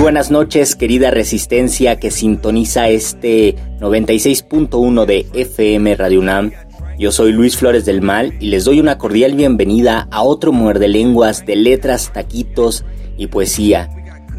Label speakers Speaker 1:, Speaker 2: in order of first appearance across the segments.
Speaker 1: Buenas noches, querida resistencia que sintoniza este 96.1 de FM Radio UNAM. Yo soy Luis Flores del Mal y les doy una cordial bienvenida a otro muerde lenguas de letras, taquitos y poesía.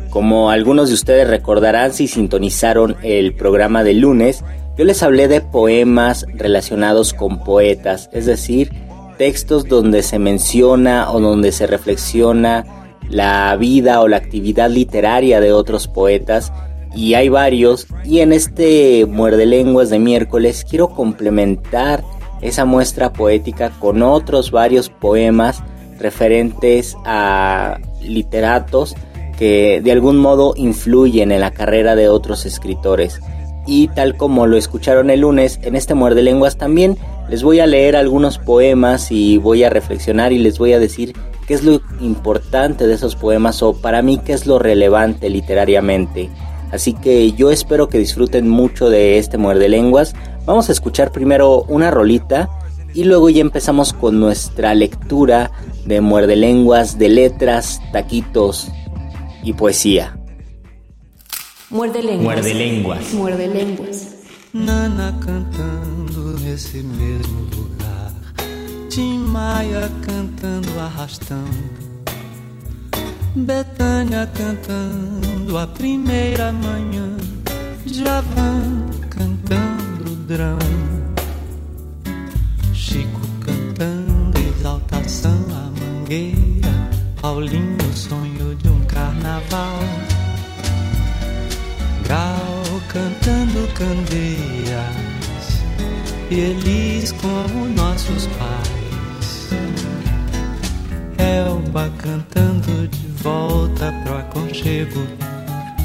Speaker 1: Como algunos de ustedes recordarán si sintonizaron el programa del lunes, yo les hablé de poemas relacionados con poetas, es decir, textos donde se menciona o donde se reflexiona la vida o la actividad literaria de otros poetas y hay varios y en este muerde lenguas de miércoles quiero complementar esa muestra poética con otros varios poemas referentes a literatos que de algún modo influyen en la carrera de otros escritores. Y tal como lo escucharon el lunes, en este muerde lenguas también les voy a leer algunos poemas y voy a reflexionar y les voy a decir qué es lo importante de esos poemas o para mí qué es lo relevante literariamente. Así que yo espero que disfruten mucho de este muerde lenguas. Vamos a escuchar primero una rolita y luego ya empezamos con nuestra lectura de muerde lenguas, de letras, taquitos y poesía.
Speaker 2: Muerde lenguas.
Speaker 3: Muerde lenguas.
Speaker 2: Muerde lenguas.
Speaker 4: Nana cantando mesmo lugar. Tim Maia cantando arrastão. Betânia cantando a primeira manhã. Javan cantando drão. Chico cantando exaltação à mangueira. Paulinho sonho de um carnaval. Gal cantando candeias. E eles como nossos pais. Elba cantando de volta pro aconchego.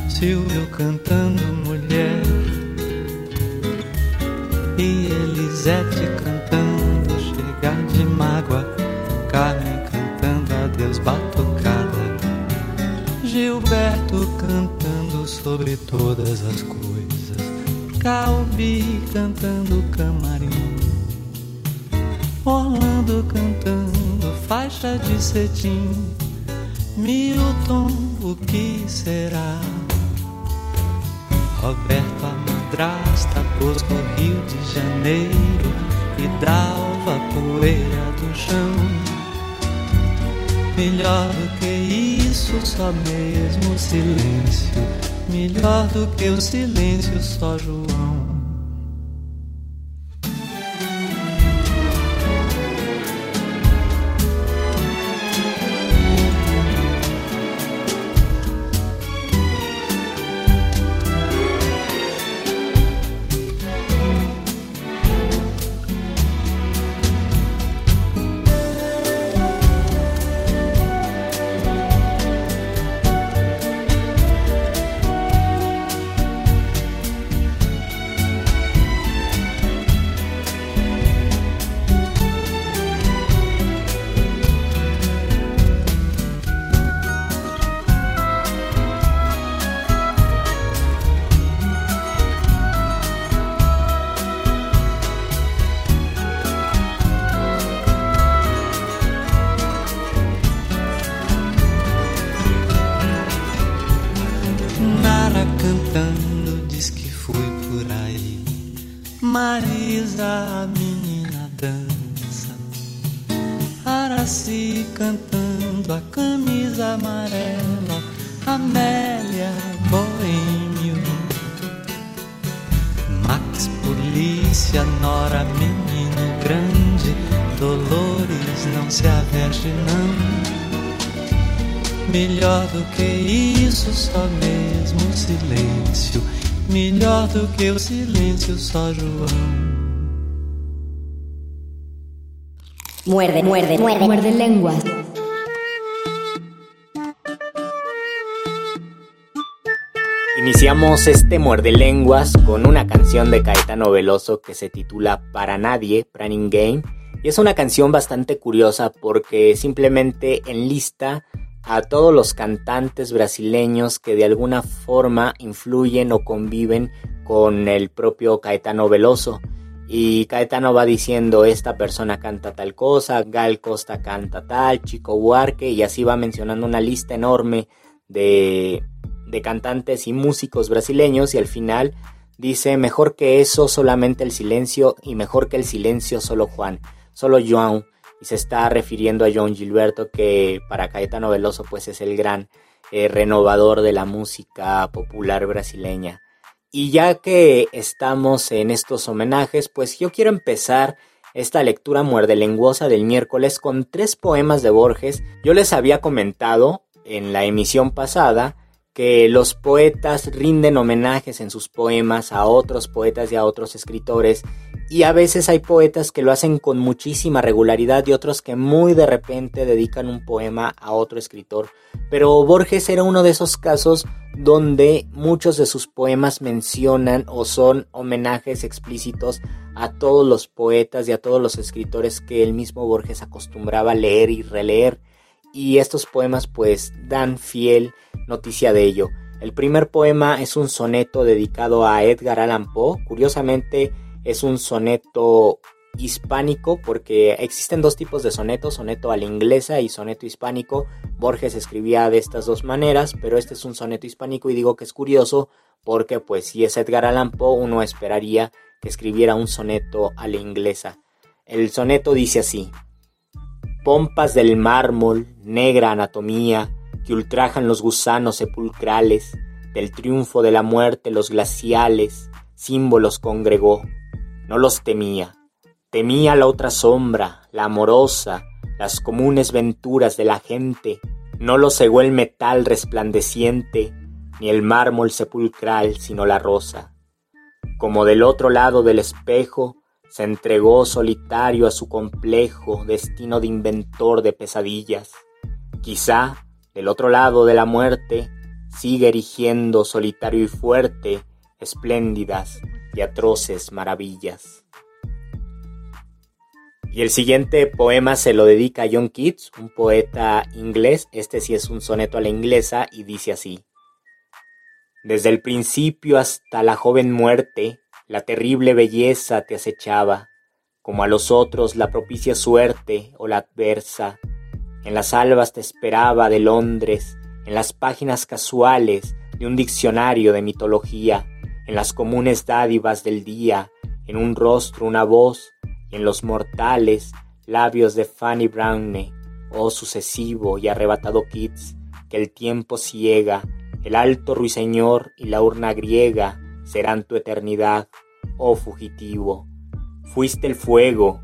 Speaker 4: Silvio cantando mulher. E Elisete cantando chegar de mágoa. Carmen cantando adeus batucada. Gilberto cantando sobre todas as coisas. Calbi cantando camarim. Orlando cantando faixa de cetim. Milton, o que será? Roberto, a madrasta, pôs no Rio de Janeiro e dalva poeira do chão. Melhor do que isso, só mesmo silêncio. Melhor do que o silêncio, só João. Melhor do que isso, só mesmo silêncio. Melhor do que o silêncio, só João.
Speaker 2: Muerde, muerde, muerde, muerde lenguas.
Speaker 1: Iniciamos este muerde lenguas con una canción de Caetano Veloso que se titula Para Nadie, Planning Game. Y es una canción bastante curiosa porque simplemente enlista a todos los cantantes brasileños que de alguna forma influyen o conviven con el propio Caetano Veloso. Y Caetano va diciendo esta persona canta tal cosa, Gal Costa canta tal, Chico Buarque y así va mencionando una lista enorme de, de cantantes y músicos brasileños y al final dice mejor que eso solamente el silencio y mejor que el silencio solo Juan, solo João y se está refiriendo a John Gilberto que para Caetano Veloso pues es el gran eh, renovador de la música popular brasileña. Y ya que estamos en estos homenajes, pues yo quiero empezar esta lectura muerde lenguosa del miércoles con tres poemas de Borges. Yo les había comentado en la emisión pasada que los poetas rinden homenajes en sus poemas a otros poetas y a otros escritores y a veces hay poetas que lo hacen con muchísima regularidad y otros que muy de repente dedican un poema a otro escritor. Pero Borges era uno de esos casos donde muchos de sus poemas mencionan o son homenajes explícitos a todos los poetas y a todos los escritores que el mismo Borges acostumbraba leer y releer. Y estos poemas pues dan fiel noticia de ello. El primer poema es un soneto dedicado a Edgar Allan Poe. Curiosamente es un soneto hispánico porque existen dos tipos de sonetos, soneto a la inglesa y soneto hispánico. Borges escribía de estas dos maneras, pero este es un soneto hispánico y digo que es curioso porque pues si es Edgar Allan Poe uno esperaría que escribiera un soneto a la inglesa. El soneto dice así: Pompas del mármol, negra anatomía, que ultrajan los gusanos sepulcrales, del triunfo de la muerte los glaciales, símbolos congregó. No los temía, temía la otra sombra, la amorosa, las comunes venturas de la gente, no lo cegó el metal resplandeciente, ni el mármol sepulcral, sino la rosa. Como del otro lado del espejo, se entregó solitario a su complejo destino de inventor de pesadillas. Quizá del otro lado de la muerte, sigue erigiendo solitario y fuerte espléndidas y atroces maravillas. Y el siguiente poema se lo dedica a John Keats, un poeta inglés. Este sí es un soneto a la inglesa y dice así. Desde el principio hasta la joven muerte, la terrible belleza te acechaba, como a los otros la propicia suerte o la adversa, en las albas te esperaba de Londres, en las páginas casuales de un diccionario de mitología, en las comunes dádivas del día, en un rostro una voz, y en los mortales labios de Fanny Browne, oh sucesivo y arrebatado Keats, que el tiempo ciega, el alto ruiseñor y la urna griega serán tu eternidad, oh fugitivo. Fuiste el fuego,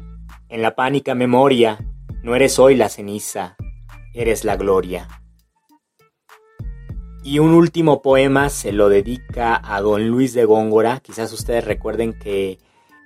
Speaker 1: en la pánica memoria no eres hoy la ceniza, eres la gloria. Y un último poema se lo dedica a don Luis de Góngora. Quizás ustedes recuerden que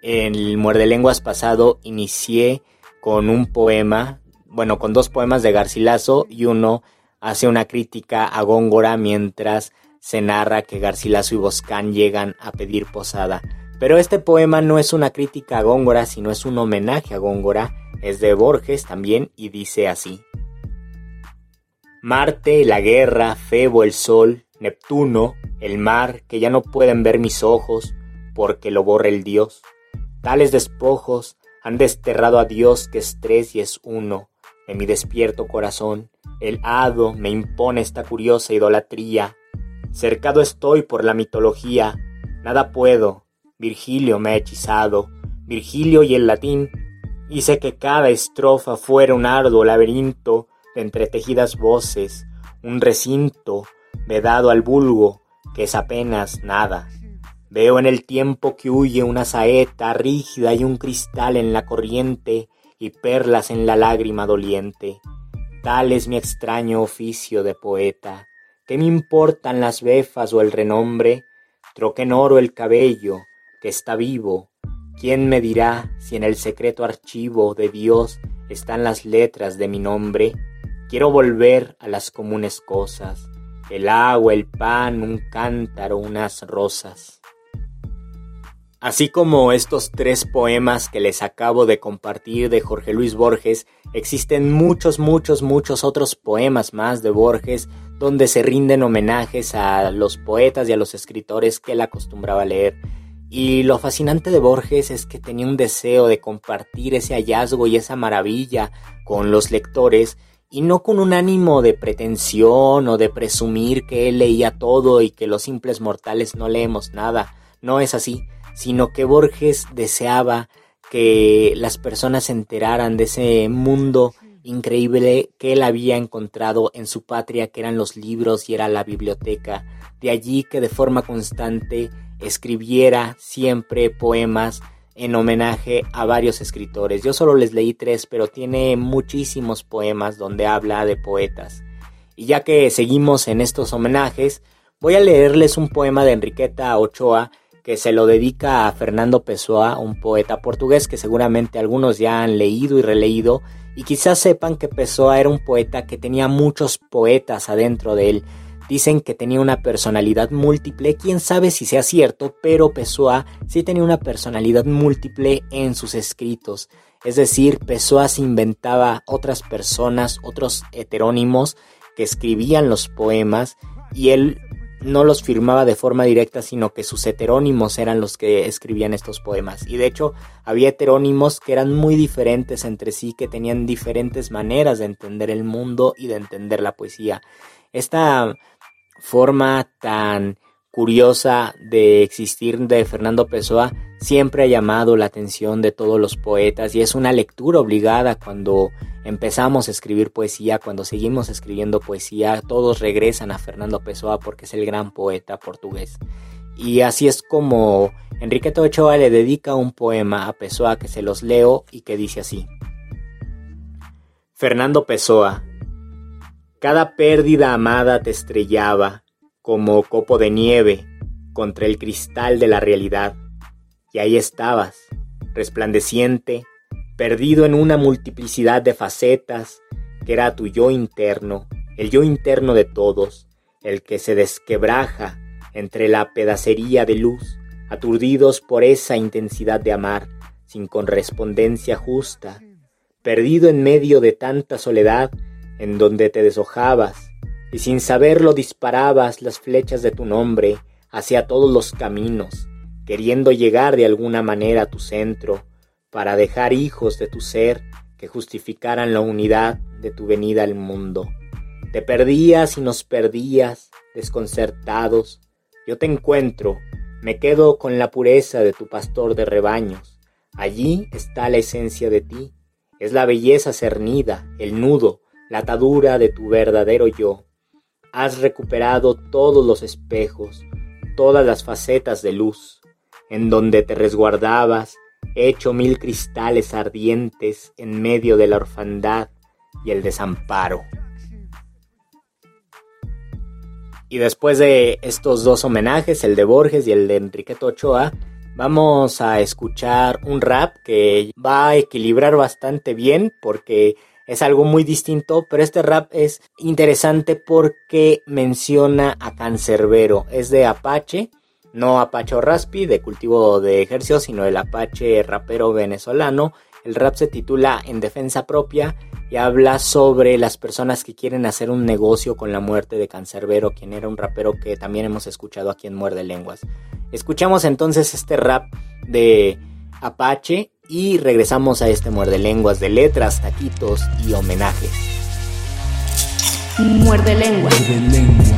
Speaker 1: en el Muerde Lenguas pasado inicié con un poema, bueno, con dos poemas de Garcilaso y uno hace una crítica a Góngora mientras se narra que Garcilaso y Boscán llegan a pedir posada. Pero este poema no es una crítica a Góngora, sino es un homenaje a Góngora es de Borges también y dice así. Marte, la guerra, Febo, el sol, Neptuno, el mar, que ya no pueden ver mis ojos, porque lo borra el Dios. Tales despojos han desterrado a Dios que es tres y es uno. En mi despierto corazón, el hado me impone esta curiosa idolatría. Cercado estoy por la mitología, nada puedo, Virgilio me ha hechizado, Virgilio y el latín. Hice que cada estrofa fuera un arduo laberinto entretejidas voces, un recinto vedado al vulgo, que es apenas nada. Veo en el tiempo que huye una saeta rígida y un cristal en la corriente y perlas en la lágrima doliente. Tal es mi extraño oficio de poeta. ¿Qué me importan las befas o el renombre? Troque en oro el cabello, que está vivo. ¿Quién me dirá si en el secreto archivo de Dios están las letras de mi nombre? Quiero volver a las comunes cosas, el agua, el pan, un cántaro, unas rosas. Así como estos tres poemas que les acabo de compartir de Jorge Luis Borges, existen muchos, muchos, muchos otros poemas más de Borges donde se rinden homenajes a los poetas y a los escritores que él acostumbraba leer. Y lo fascinante de Borges es que tenía un deseo de compartir ese hallazgo y esa maravilla con los lectores y no con un ánimo de pretensión o de presumir que él leía todo y que los simples mortales no leemos nada. No es así, sino que Borges deseaba que las personas se enteraran de ese mundo increíble que él había encontrado en su patria, que eran los libros y era la biblioteca. De allí que de forma constante escribiera siempre poemas en homenaje a varios escritores. Yo solo les leí tres, pero tiene muchísimos poemas donde habla de poetas. Y ya que seguimos en estos homenajes, voy a leerles un poema de Enriqueta Ochoa que se lo dedica a Fernando Pessoa, un poeta portugués que seguramente algunos ya han leído y releído, y quizás sepan que Pessoa era un poeta que tenía muchos poetas adentro de él. Dicen que tenía una personalidad múltiple, quién sabe si sea cierto, pero Pessoa sí tenía una personalidad múltiple en sus escritos. Es decir, Pessoa se inventaba otras personas, otros heterónimos que escribían los poemas y él no los firmaba de forma directa, sino que sus heterónimos eran los que escribían estos poemas. Y de hecho, había heterónimos que eran muy diferentes entre sí, que tenían diferentes maneras de entender el mundo y de entender la poesía. Esta forma tan curiosa de existir de Fernando Pessoa siempre ha llamado la atención de todos los poetas y es una lectura obligada cuando empezamos a escribir poesía, cuando seguimos escribiendo poesía, todos regresan a Fernando Pessoa porque es el gran poeta portugués. Y así es como Enrique Ochoa le dedica un poema a Pessoa que se los leo y que dice así. Fernando Pessoa, cada pérdida amada te estrellaba como copo de nieve contra el cristal de la realidad. Y ahí estabas, resplandeciente, perdido en una multiplicidad de facetas, que era tu yo interno, el yo interno de todos, el que se desquebraja entre la pedacería de luz, aturdidos por esa intensidad de amar, sin correspondencia justa, perdido en medio de tanta soledad en donde te deshojabas, y sin saberlo disparabas las flechas de tu nombre hacia todos los caminos, queriendo llegar de alguna manera a tu centro, para dejar hijos de tu ser que justificaran la unidad de tu venida al mundo. Te perdías y nos perdías, desconcertados. Yo te encuentro, me quedo con la pureza de tu pastor de rebaños. Allí está la esencia de ti, es la belleza cernida, el nudo, la atadura de tu verdadero yo has recuperado todos los espejos, todas las facetas de luz, en donde te resguardabas, hecho mil cristales ardientes en medio de la orfandad y el desamparo. Y después de estos dos homenajes, el de Borges y el de Enriqueto Ochoa, vamos a escuchar un rap que va a equilibrar bastante bien porque es algo muy distinto, pero este rap es interesante porque menciona a Cancerbero, es de Apache, no Apache o Raspi, de cultivo de ejercicio, sino el Apache rapero venezolano. El rap se titula En defensa propia y habla sobre las personas que quieren hacer un negocio con la muerte de Cancerbero, quien era un rapero que también hemos escuchado aquí en Muerde Lenguas. Escuchamos entonces este rap de Apache y regresamos a este muerde lenguas de letras, taquitos y homenajes.
Speaker 2: Muerde lengua. Muerde lengua.
Speaker 3: Eh.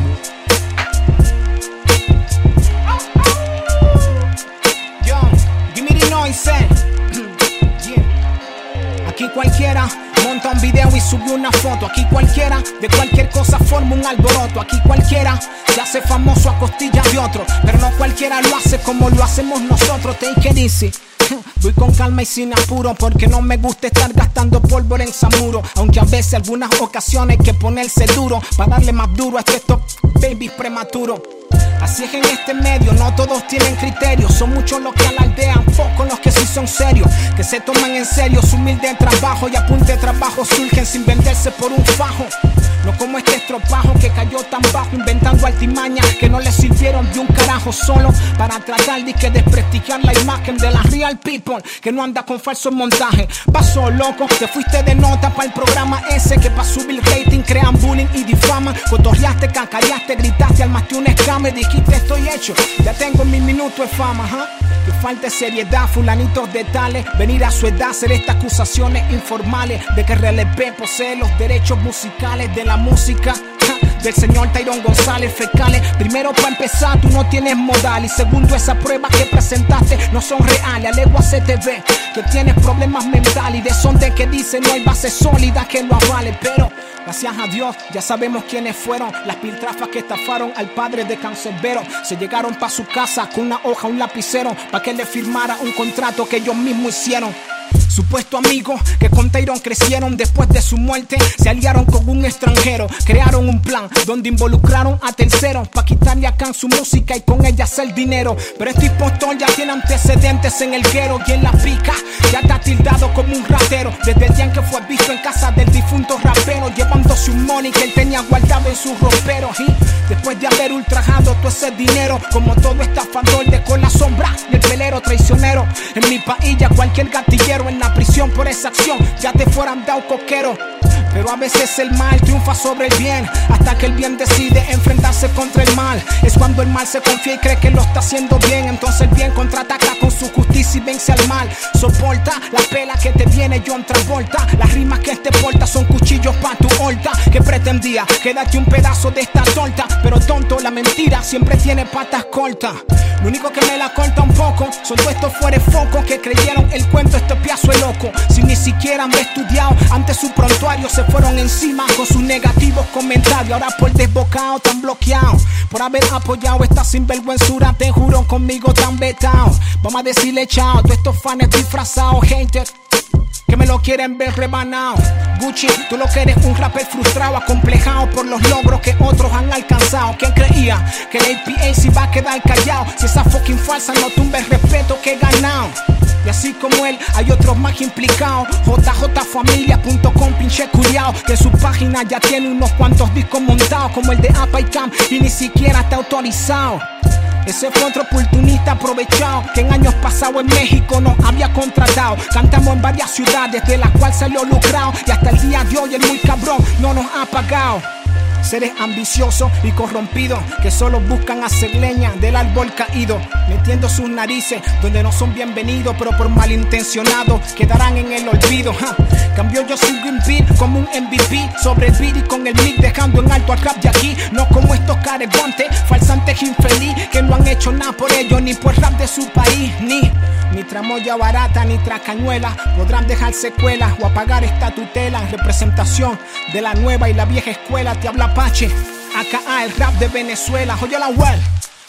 Speaker 3: Aquí cualquiera monta un video y sube una foto. Aquí cualquiera de cualquier cosa forma un alboroto. Aquí cualquiera se hace famoso a costillas de otro. Pero no cualquiera lo hace como lo hacemos nosotros. Take it easy. Voy con calma y sin apuro porque no me gusta estar gastando pólvora en Samuro. Aunque a veces, algunas ocasiones, hay que ponerse duro para darle más duro a estos babies prematuros. Así es en este medio, no todos tienen criterios. Son muchos los que alardean, pocos los que sí son serios. Que se toman en serio su humilde trabajo y apunte trabajo surgen sin venderse por un fajo. No como este estropajo que cayó tan bajo inventando altimañas que no le sirvieron de un carajo solo para tratar de que desprestigiar la imagen de la real people que no anda con falsos montajes. Pasó loco, te fuiste de nota para el programa ese que para subir rating crean bullying y difaman. Cotorreaste, cacareaste, gritaste, almaste un escame, dijiste estoy hecho, ya tengo mi minuto de fama, ¿huh? Que falta seriedad, fulanitos de tales, venir a su edad, hacer estas acusaciones informales de que RLP posee los derechos musicales de la música del señor Tyrone González Fecales. Primero, para empezar, tú no tienes modal. Y segundo, esas pruebas que presentaste no son reales. Alego a CTV que tienes problemas mentales. Y de son de que dicen no hay base sólida que lo avale. Pero Gracias a Dios, ya sabemos quiénes fueron las piltrafas que estafaron al padre de Cancerbero. Se llegaron para su casa con una hoja, un lapicero, para que le firmara un contrato que ellos mismos hicieron. Supuesto amigo que con Tyrone crecieron después de su muerte, se aliaron con un extranjero, crearon un plan donde involucraron a terceros para quitarle a Can su música y con ella hacer dinero. Pero este impostor ya tiene antecedentes en el guero y en la pica, ya está tildado como un ratero. Desde el día en que fue visto en casa del difunto rapero, llevándose un money que él tenía guardado en su ropero. Y después de haber ultrajado todo ese dinero, como todo estafador de con la sombra y el pelero traicionero, en mi país cualquier gatillero en la prisión por esa acción, ya te fueran dado coquero. Pero a veces el mal triunfa sobre el bien, hasta que el bien decide enfrentarse contra el mal. Es cuando el mal se confía y cree que lo está haciendo bien, entonces el bien contraataca con su justicia y vence al mal. Soporta la pela que te viene John Travolta, las rimas que este porta son cuchillos para tu horta. Que pretendía quedarte un pedazo de esta torta, pero tonto, la mentira siempre tiene patas cortas. Lo único que me la corta un poco son todos estos fuera focos que creyeron el cuento este piazo loco. Si ni siquiera han estudiado ante su prontuario, se fueron encima con sus negativos comentarios. Ahora por desbocado tan bloqueado, por haber apoyado esta sinvergüenzura, te juro conmigo tan vetado. Vamos a decirle chao a todos estos fans disfrazados, haters que me lo quieren ver rebanado. Gucci, tú lo que eres un rapper frustrado, acomplejado por los logros que otros han alcanzado. ¿Quién creía que el APA se iba a quedar callado? Si esa fucking falsa no tumba el respeto que he ganado. Y así como él, hay otros más implicados. JJFamilia.com, pinche curiao. Que su página ya tiene unos cuantos discos montados, como el de Apa y Cam, y ni siquiera está autorizado. Ese fue otro oportunista aprovechado que en años pasados en México nos había contratado. Cantamos en varias ciudades de las cuales salió lucrado y hasta el día de hoy el muy cabrón no nos ha pagado. Seres ambiciosos y corrompidos que solo buscan hacer leña del árbol caído, metiendo sus narices donde no son bienvenidos, pero por malintencionados quedarán en el olvido. ja. Cambió yo sigo un beat como un MVP sobre el beat y con el mic dejando en alto al rap de aquí, no como estos caregontes, falsantes infeliz que no han hecho nada por ellos ni por rap de su país, ni ni tramoya barata ni tracañuela podrán dejar secuelas o apagar esta tutela en representación de la nueva y la vieja escuela. Te habla Apache, acá el rap de Venezuela. Oye la well.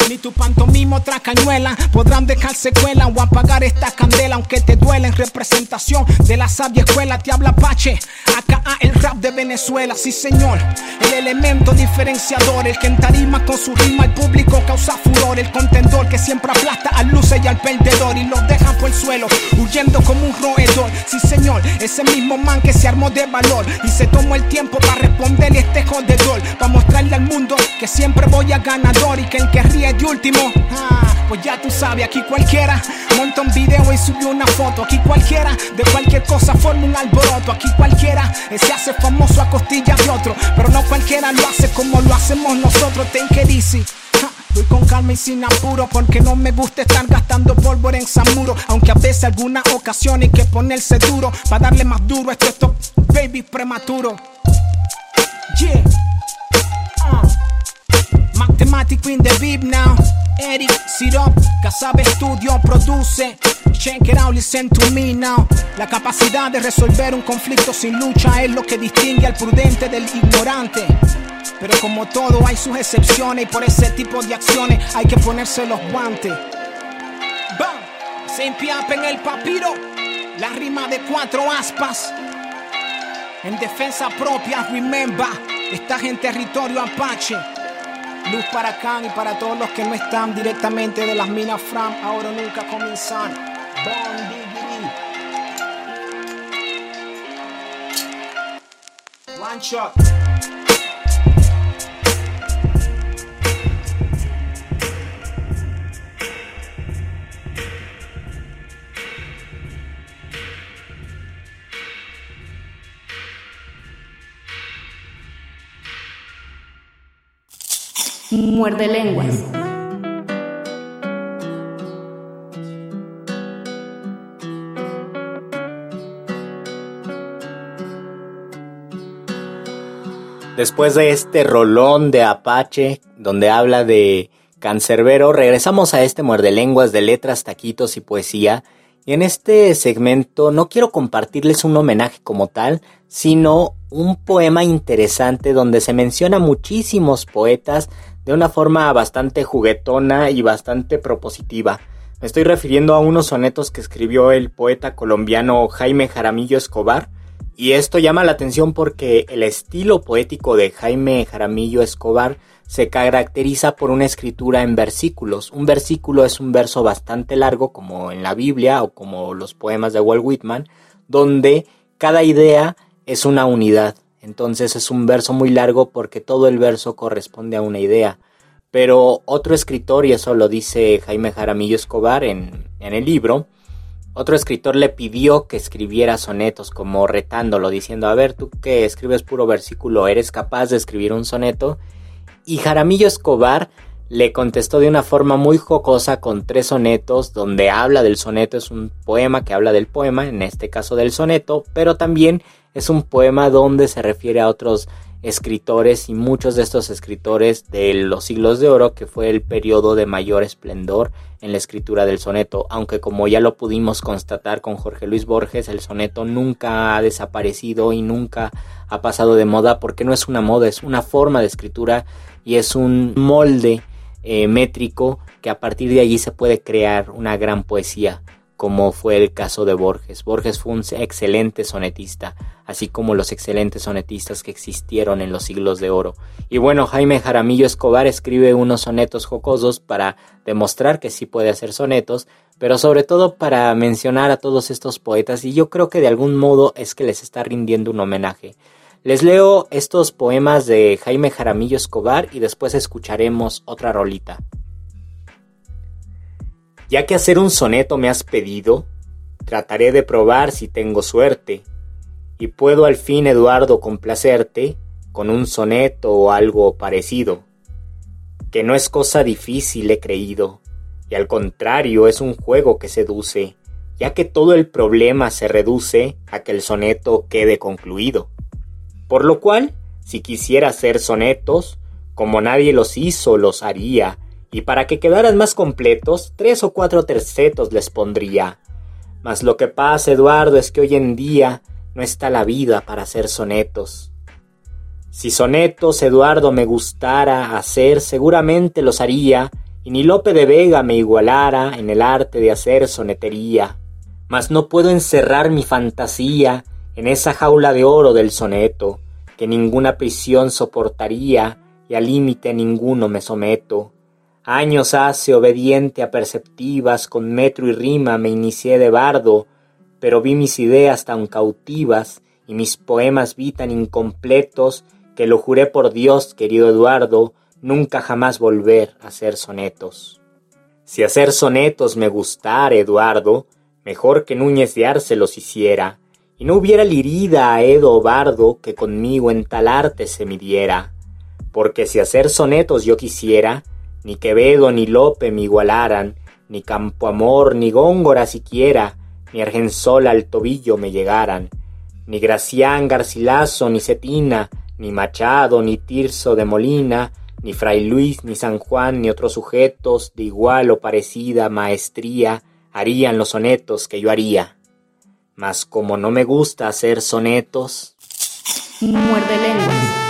Speaker 3: Ni tu pantomimo tracañuela podrán dejar secuela o apagar esta candela, aunque te duela en representación de la sabia escuela. Te habla Pache, acá el rap de Venezuela, sí señor. El elemento diferenciador, el que en tarima con su rima al público causa furor. El contendor que siempre aplasta al luce y al perdedor y los deja por el suelo, huyendo como un roedor. Sí señor, ese mismo man que se armó de valor y se tomó el tiempo para responderle este jodedor, para mostrarle al mundo que siempre voy a ganador y que el que ríe de último. Ah, pues ya tú sabes, aquí cualquiera monta un video y subió una foto. Aquí cualquiera de cualquier cosa forma un alboroto. Aquí cualquiera eh, se hace famoso a costillas de otro. Pero no cualquiera lo hace como lo hacemos nosotros. Ten que. Ja, Voy con calma y sin apuro porque no me gusta estar gastando pólvora en Samuro. Aunque a veces algunas ocasiones hay que ponerse duro para darle más duro a estos estos baby prematuro. Yeah. Uh. Mathematic in the beat now. Eric Sirop, Casabe Studio produce. Check it out, listen to me now. La capacidad de resolver un conflicto sin lucha es lo que distingue al prudente del ignorante. Pero como todo hay sus excepciones y por ese tipo de acciones hay que ponerse los guantes. ¡Bam! Se empiapa en el papiro, la rima de cuatro aspas. En defensa propia, remember, estás en territorio apache. Luz para Khan y para todos los que no están directamente de las minas Fram, ahora nunca comienzan. Bon. One shot.
Speaker 5: Muerde lenguas.
Speaker 1: Después de este rolón de Apache, donde habla de cancerbero, regresamos a este muerde lenguas de letras, taquitos y poesía. Y en este segmento no quiero compartirles un homenaje como tal, sino un poema interesante donde se menciona muchísimos poetas de una forma bastante juguetona y bastante propositiva. Me estoy refiriendo a unos sonetos que escribió el poeta colombiano Jaime Jaramillo Escobar, y esto llama la atención porque el estilo poético de Jaime Jaramillo Escobar se caracteriza por una escritura en versículos. Un versículo es un verso bastante largo como en la Biblia o como los poemas de Walt Whitman, donde cada idea es una unidad. Entonces es un verso muy largo porque todo el verso corresponde a una idea. Pero otro escritor, y eso lo dice Jaime Jaramillo Escobar en, en el libro, otro escritor le pidió que escribiera sonetos, como retándolo, diciendo, a ver, tú que escribes puro versículo, ¿eres capaz de escribir un soneto? Y Jaramillo Escobar le contestó de una forma muy jocosa con tres sonetos, donde habla del soneto, es un poema que habla del poema, en este caso del soneto, pero también es un poema donde se refiere a otros escritores y muchos de estos escritores de los siglos de oro, que fue el periodo de mayor esplendor en la escritura del soneto, aunque como ya lo pudimos constatar con Jorge Luis Borges, el soneto nunca ha desaparecido y nunca ha pasado de moda porque no es una moda, es una forma de escritura y es un molde eh, métrico que a partir de allí se puede crear una gran poesía como fue el caso de Borges. Borges fue un excelente sonetista, así como los excelentes sonetistas que existieron en los siglos de oro. Y bueno, Jaime Jaramillo Escobar escribe unos sonetos jocosos para demostrar que sí puede hacer sonetos, pero sobre todo para mencionar a todos estos poetas y yo creo que de algún modo es que les está rindiendo un homenaje. Les leo estos poemas de Jaime Jaramillo Escobar y después escucharemos otra rolita. Ya que hacer un soneto me has pedido, trataré de probar si tengo suerte, y puedo al fin, Eduardo, complacerte con un soneto o algo parecido, que no es cosa difícil, he creído, y al contrario es un juego que seduce, ya que todo el problema se reduce a que el soneto quede concluido. Por lo cual, si quisiera hacer sonetos, como nadie los hizo, los haría, y para que quedaran más completos, tres o cuatro tercetos les pondría. Mas lo que pasa, Eduardo, es que hoy en día no está la vida para hacer sonetos. Si sonetos, Eduardo, me gustara hacer, seguramente los haría, y ni Lope de Vega me igualara en el arte de hacer sonetería. Mas no puedo encerrar mi fantasía en esa jaula de oro del soneto, que ninguna prisión soportaría, y al límite ninguno me someto. Años hace, obediente a perceptivas, con metro y rima me inicié de bardo, pero vi mis ideas tan cautivas y mis poemas vi tan incompletos que lo juré por Dios, querido Eduardo, nunca jamás volver a hacer sonetos. Si hacer sonetos me gustara, Eduardo, mejor que Núñez de Arce los hiciera, y no hubiera lirida a Edo Bardo que conmigo en tal arte se midiera, porque si hacer sonetos yo quisiera, ni Quevedo ni Lope me igualaran, ni Campoamor ni Góngora siquiera, ni Argensola al tobillo me llegaran, ni Gracián Garcilaso ni Cetina, ni Machado ni Tirso de Molina, Ni Fray Luis, ni San Juan, ni otros sujetos de igual o parecida maestría harían los sonetos que yo haría. Mas como no me gusta hacer sonetos...
Speaker 5: Muerde lenguas.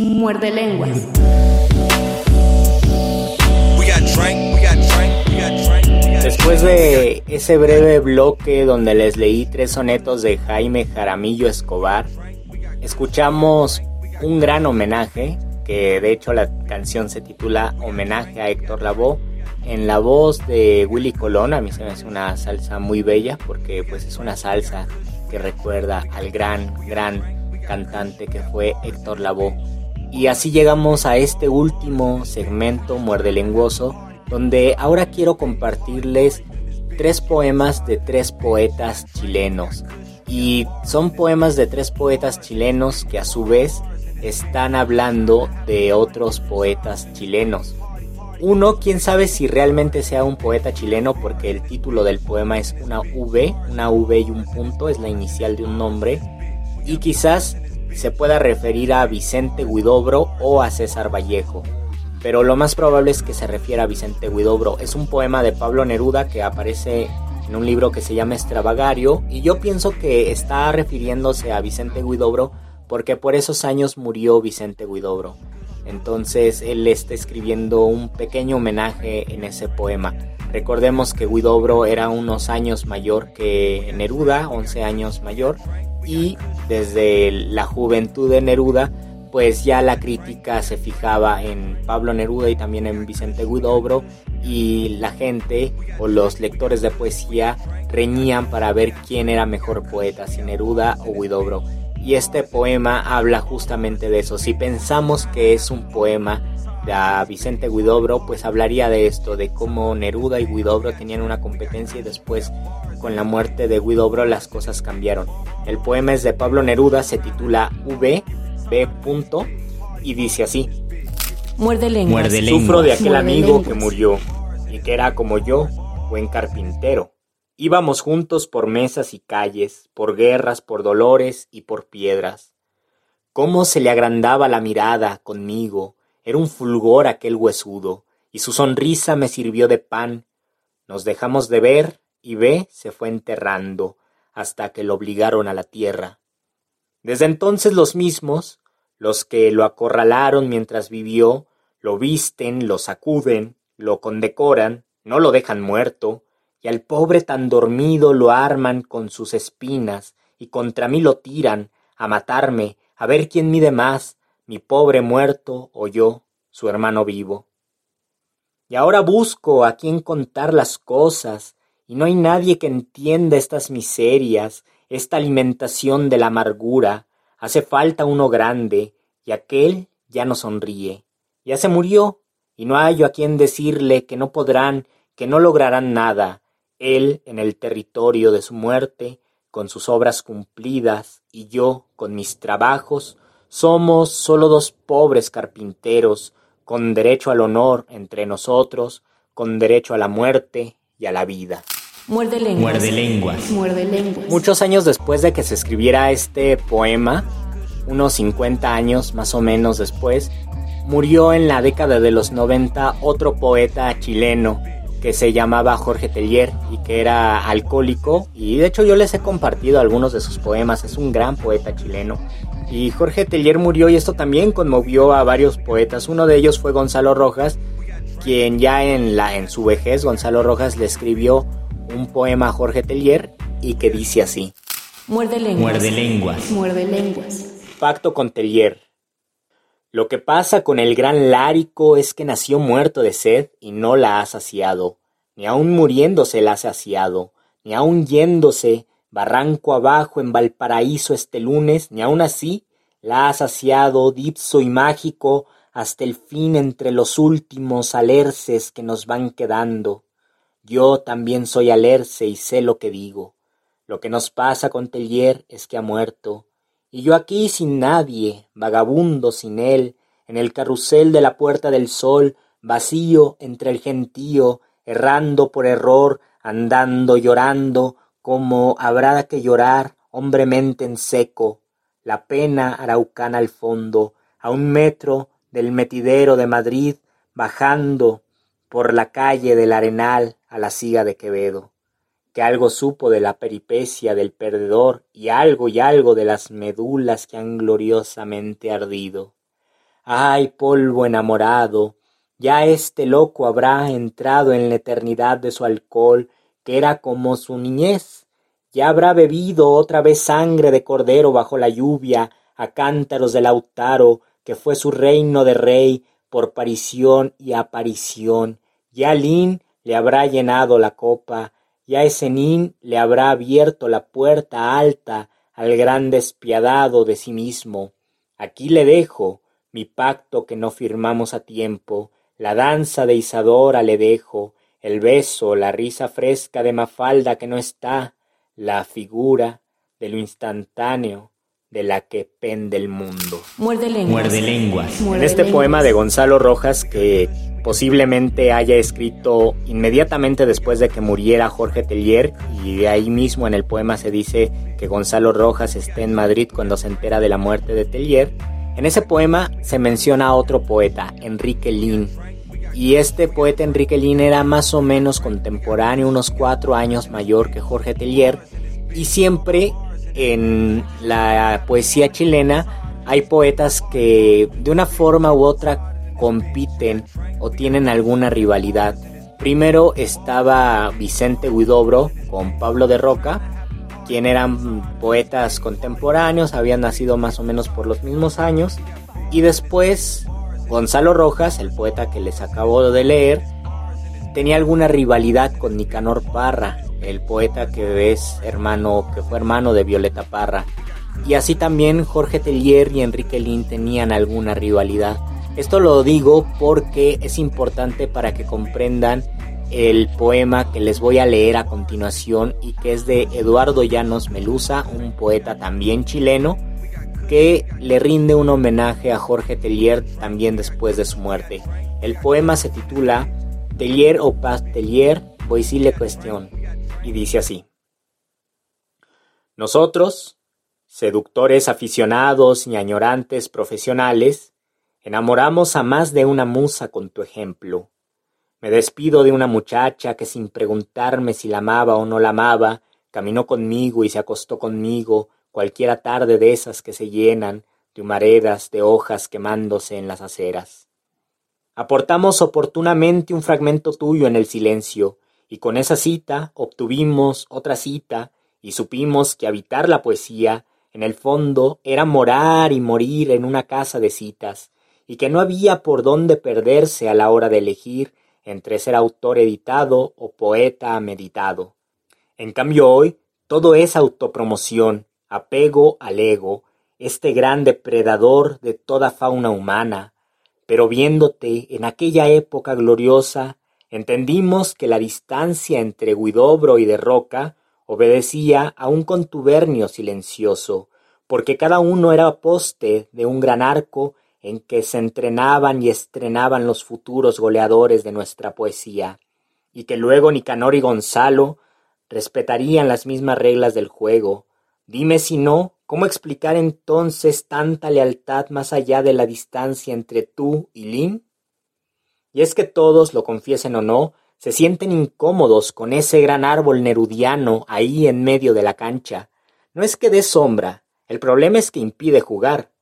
Speaker 5: Muerde lenguas.
Speaker 1: Después de ese breve bloque donde les leí tres sonetos de Jaime Jaramillo Escobar, escuchamos un gran homenaje, que de hecho la canción se titula Homenaje a Héctor Lavoe, en la voz de Willy Colón, a mí se me hace una salsa muy bella porque pues es una salsa que recuerda al gran, gran cantante que fue Héctor Lavoe. Y así llegamos a este último segmento muerde lenguoso, donde ahora quiero compartirles tres poemas de tres poetas chilenos. Y son poemas de tres poetas chilenos que a su vez están hablando de otros poetas chilenos. Uno, quién sabe si realmente sea un poeta chileno porque el título del poema es una V, una V y un punto, es la inicial de un nombre. Y quizás se pueda referir a Vicente Guidobro o a César Vallejo. Pero lo más probable es que se refiera a Vicente Guidobro. Es un poema de Pablo Neruda que aparece en un libro que se llama Extravagario y yo pienso que está refiriéndose a Vicente Guidobro porque por esos años murió Vicente Guidobro. Entonces él está escribiendo un pequeño homenaje en ese poema. Recordemos que Guidobro era unos años mayor que Neruda, 11 años mayor, y desde la juventud de Neruda, pues ya la crítica se fijaba en Pablo Neruda y también en Vicente Guidobro y la gente o los lectores de poesía reñían para ver quién era mejor poeta, si Neruda o Guidobro. Y este poema habla justamente de eso. Si pensamos que es un poema de Vicente Guidobro, pues hablaría de esto, de cómo Neruda y Guidobro tenían una competencia y después con la muerte de Guidobro las cosas cambiaron. El poema es de Pablo Neruda, se titula V, B. Punto, y dice así.
Speaker 5: Muerde lenguas.
Speaker 1: Sufro de aquel amigo que murió y que era como yo, buen carpintero Íbamos juntos por mesas y calles, por guerras, por dolores y por piedras. Cómo se le agrandaba la mirada conmigo, era un fulgor aquel huesudo, y su sonrisa me sirvió de pan. Nos dejamos de ver, y ve se fue enterrando, hasta que lo obligaron a la tierra. Desde entonces los mismos, los que lo acorralaron mientras vivió, lo visten, lo sacuden, lo condecoran, no lo dejan muerto, y al pobre tan dormido lo arman con sus espinas, y contra mí lo tiran, a matarme, a ver quién mide más, mi pobre muerto o yo, su hermano vivo. Y ahora busco a quien contar las cosas, y no hay nadie que entienda estas miserias, esta alimentación de la amargura. Hace falta uno grande, y aquel ya no sonríe. Ya se murió, y no hallo a quien decirle que no podrán, que no lograrán nada, él en el territorio de su muerte, con sus obras cumplidas, y yo con mis trabajos, somos solo dos pobres carpinteros, con derecho al honor entre nosotros, con derecho a la muerte y a la vida.
Speaker 5: Muerde lenguas.
Speaker 1: Muerde lenguas.
Speaker 5: Muerde lenguas.
Speaker 1: Muchos años después de que se escribiera este poema, unos 50 años más o menos después, murió en la década de los 90 otro poeta chileno que se llamaba Jorge Tellier y que era alcohólico y de hecho yo les he compartido algunos de sus poemas, es un gran poeta chileno. Y Jorge Tellier murió y esto también conmovió a varios poetas. Uno de ellos fue Gonzalo Rojas, quien ya en, la, en su vejez, Gonzalo Rojas le escribió un poema a Jorge Tellier y que dice así.
Speaker 5: Muerde lenguas.
Speaker 1: Muerde lenguas.
Speaker 5: Muerde lenguas.
Speaker 1: Pacto con Tellier. Lo que pasa con el gran Lárico es que nació muerto de sed y no la ha saciado, ni aun muriéndose la ha saciado, ni aun yéndose barranco abajo en Valparaíso este lunes, ni aun así la ha saciado dipso y mágico hasta el fin entre los últimos alerces que nos van quedando. Yo también soy alerce y sé lo que digo. Lo que nos pasa con Tellier es que ha muerto, y yo aquí sin nadie, vagabundo sin él, en el carrusel de la Puerta del Sol, vacío entre el gentío, errando por error, andando, llorando, como habrá que llorar hombremente en seco, la pena araucana al fondo, a un metro del metidero de Madrid, bajando por la calle del Arenal a la siga de Quevedo que algo supo de la peripecia del perdedor y algo y algo de las medulas que han gloriosamente ardido. Ay, polvo enamorado, ya este loco habrá entrado en la eternidad de su alcohol, que era como su niñez. Ya habrá bebido otra vez sangre de cordero bajo la lluvia, a cántaros de lautaro, que fue su reino de rey, por parición y aparición. Ya Lin le habrá llenado la copa, ya Esenín le habrá abierto la puerta alta al gran despiadado de sí mismo. Aquí le dejo mi pacto que no firmamos a tiempo, la danza de Isadora le dejo, el beso, la risa fresca de Mafalda que no está, la figura de lo instantáneo de la que pende el mundo.
Speaker 5: Muerde lenguas.
Speaker 1: Muerde lenguas. En este poema de Gonzalo Rojas que posiblemente haya escrito inmediatamente después de que muriera Jorge Tellier y de ahí mismo en el poema se dice que Gonzalo Rojas esté en Madrid cuando se entera de la muerte de Tellier. En ese poema se menciona a otro poeta, Enrique Lin, y este poeta Enrique Lin era más o menos contemporáneo, unos cuatro años mayor que Jorge Tellier, y siempre en la poesía chilena hay poetas que de una forma u otra compiten o tienen alguna rivalidad. Primero estaba Vicente Huidobro con Pablo de Roca, quien eran poetas contemporáneos, habían nacido más o menos por los mismos años, y después Gonzalo Rojas, el poeta que les acabo de leer, tenía alguna rivalidad con Nicanor Parra, el poeta que es hermano, que fue hermano de Violeta Parra. Y así también Jorge Tellier y Enrique Lin tenían alguna rivalidad. Esto lo digo porque es importante para que comprendan el poema que les voy a leer a continuación y que es de Eduardo Llanos Melusa, un poeta también chileno, que le rinde un homenaje a Jorge Tellier también después de su muerte. El poema se titula Tellier o pas Tellier, Poesía le cuestión, y dice así. Nosotros, seductores aficionados y añorantes profesionales, enamoramos a más de una musa con tu ejemplo. Me despido de una muchacha que sin preguntarme si la amaba o no la amaba, caminó conmigo y se acostó conmigo cualquiera tarde de esas que se llenan de humaredas de hojas quemándose en las aceras. Aportamos oportunamente un fragmento tuyo en el silencio, y con esa cita obtuvimos otra cita, y supimos que habitar la poesía, en el fondo, era morar y morir en una casa de citas, y que no había por dónde perderse a la hora de elegir entre ser autor editado o poeta meditado. En cambio hoy, todo es autopromoción, apego al ego, este gran depredador de toda fauna humana, pero viéndote en aquella época gloriosa, entendimos que la distancia entre Guidobro y de Roca obedecía a un contubernio silencioso, porque cada uno era poste de un gran arco en que se entrenaban y estrenaban los futuros goleadores de nuestra poesía, y que luego Nicanor y Gonzalo respetarían las mismas reglas del juego. Dime si no, ¿cómo explicar entonces tanta lealtad más allá de la distancia entre tú y Lin? Y es que todos, lo confiesen o no, se sienten incómodos con ese gran árbol nerudiano ahí en medio de la cancha. No es que dé sombra, el problema es que impide jugar.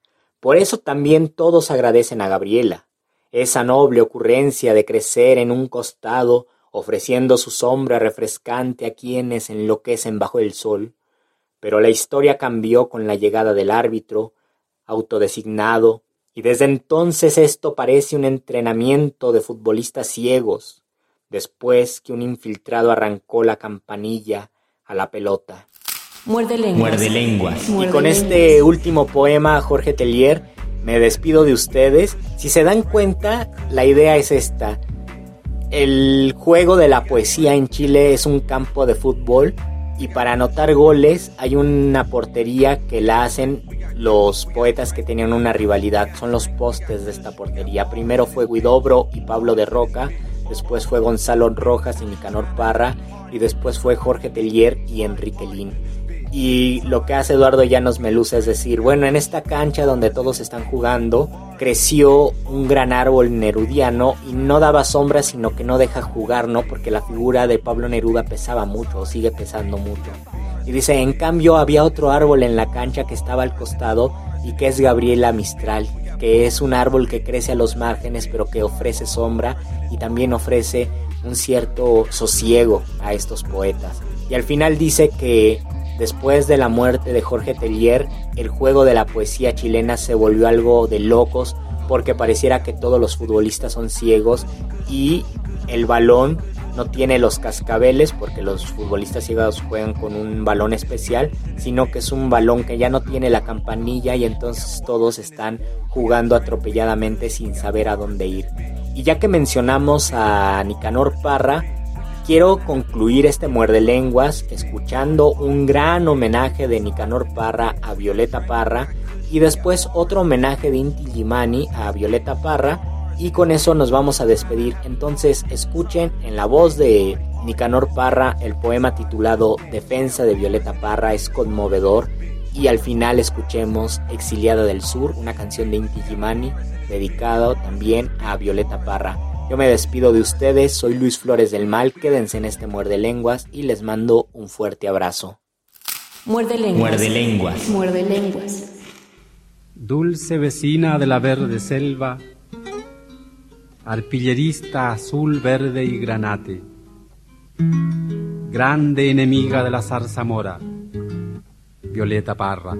Speaker 1: Por eso también todos agradecen a Gabriela, esa noble ocurrencia de crecer en un costado, ofreciendo su sombra refrescante a quienes enloquecen bajo el sol. Pero la historia cambió con la llegada del árbitro, autodesignado, y desde entonces esto parece un entrenamiento de futbolistas ciegos, después que un infiltrado arrancó la campanilla a la pelota.
Speaker 5: Muerde lenguas.
Speaker 1: Muerde lenguas. Y con este último poema, Jorge Tellier, me despido de ustedes. Si se dan cuenta, la idea es esta. El juego de la poesía en Chile es un campo de fútbol y para anotar goles hay una portería que la hacen los poetas que tenían una rivalidad. Son los postes de esta portería. Primero fue Guidobro y Pablo de Roca, después fue Gonzalo Rojas y Nicanor Parra y después fue Jorge Tellier y Enrique Lin. Y lo que hace Eduardo Llanos Melusa es decir, bueno, en esta cancha donde todos están jugando, creció un gran árbol nerudiano y no daba sombra, sino que no deja jugar, ¿no? Porque la figura de Pablo Neruda pesaba mucho, o sigue pesando mucho. Y dice, en cambio había otro árbol en la cancha que estaba al costado y que es Gabriela Mistral. que es un árbol que crece a los márgenes pero que ofrece sombra y también ofrece un cierto sosiego a estos poetas. Y al final dice que después de la muerte de Jorge Tellier, el juego de la poesía chilena se volvió algo de locos porque pareciera que todos los futbolistas son ciegos y el balón no tiene los cascabeles porque los futbolistas ciegos juegan con un balón especial, sino que es un balón que ya no tiene la campanilla y entonces todos están jugando atropelladamente sin saber a dónde ir. Y ya que mencionamos a Nicanor Parra, quiero concluir este muerde lenguas escuchando un gran homenaje de Nicanor Parra a Violeta Parra y después otro homenaje de Inti Gimani a Violeta Parra y con eso nos vamos a despedir. Entonces escuchen en la voz de Nicanor Parra el poema titulado Defensa de Violeta Parra, es conmovedor. Y al final escuchemos Exiliada del Sur, una canción de Inti Gimani dedicado también a Violeta Parra. Yo me despido de ustedes, soy Luis Flores del Mal, quédense en este Muerde Lenguas y les mando un fuerte abrazo.
Speaker 5: Muerde lenguas.
Speaker 1: Muerde lenguas.
Speaker 5: Muerde lenguas.
Speaker 6: Dulce vecina de la verde selva, arpillerista azul, verde y granate, grande enemiga de la zarzamora, Violeta Parra.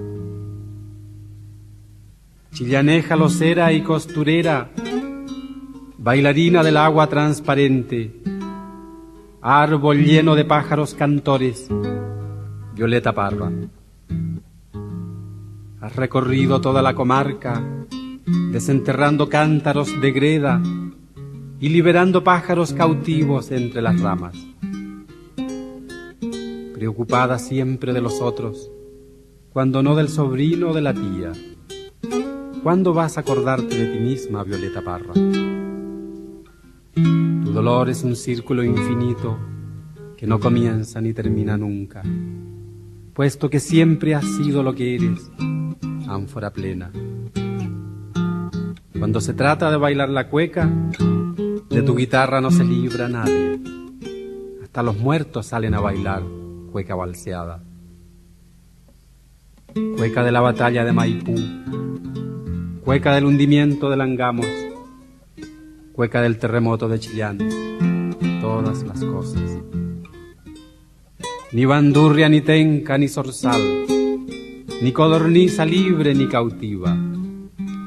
Speaker 6: Chillaneja locera y costurera, bailarina del agua transparente, árbol lleno de pájaros cantores, Violeta Parra. Has recorrido toda la comarca, desenterrando cántaros de greda y liberando pájaros cautivos entre las ramas. Preocupada siempre de los otros, cuando no del sobrino o de la tía. ¿Cuándo vas a acordarte de ti misma, Violeta Parra? Tu dolor es un círculo infinito que no comienza ni termina nunca, puesto que siempre has sido lo que eres, ánfora plena. Cuando se trata de bailar la cueca, de tu guitarra no se libra nadie. Hasta los muertos salen a bailar cueca balseada. Cueca de la batalla de Maipú, cueca del hundimiento de Langamos, cueca del terremoto de Chillán, todas las cosas. Ni bandurria, ni tenca, ni zorzal, ni codorniza libre ni cautiva.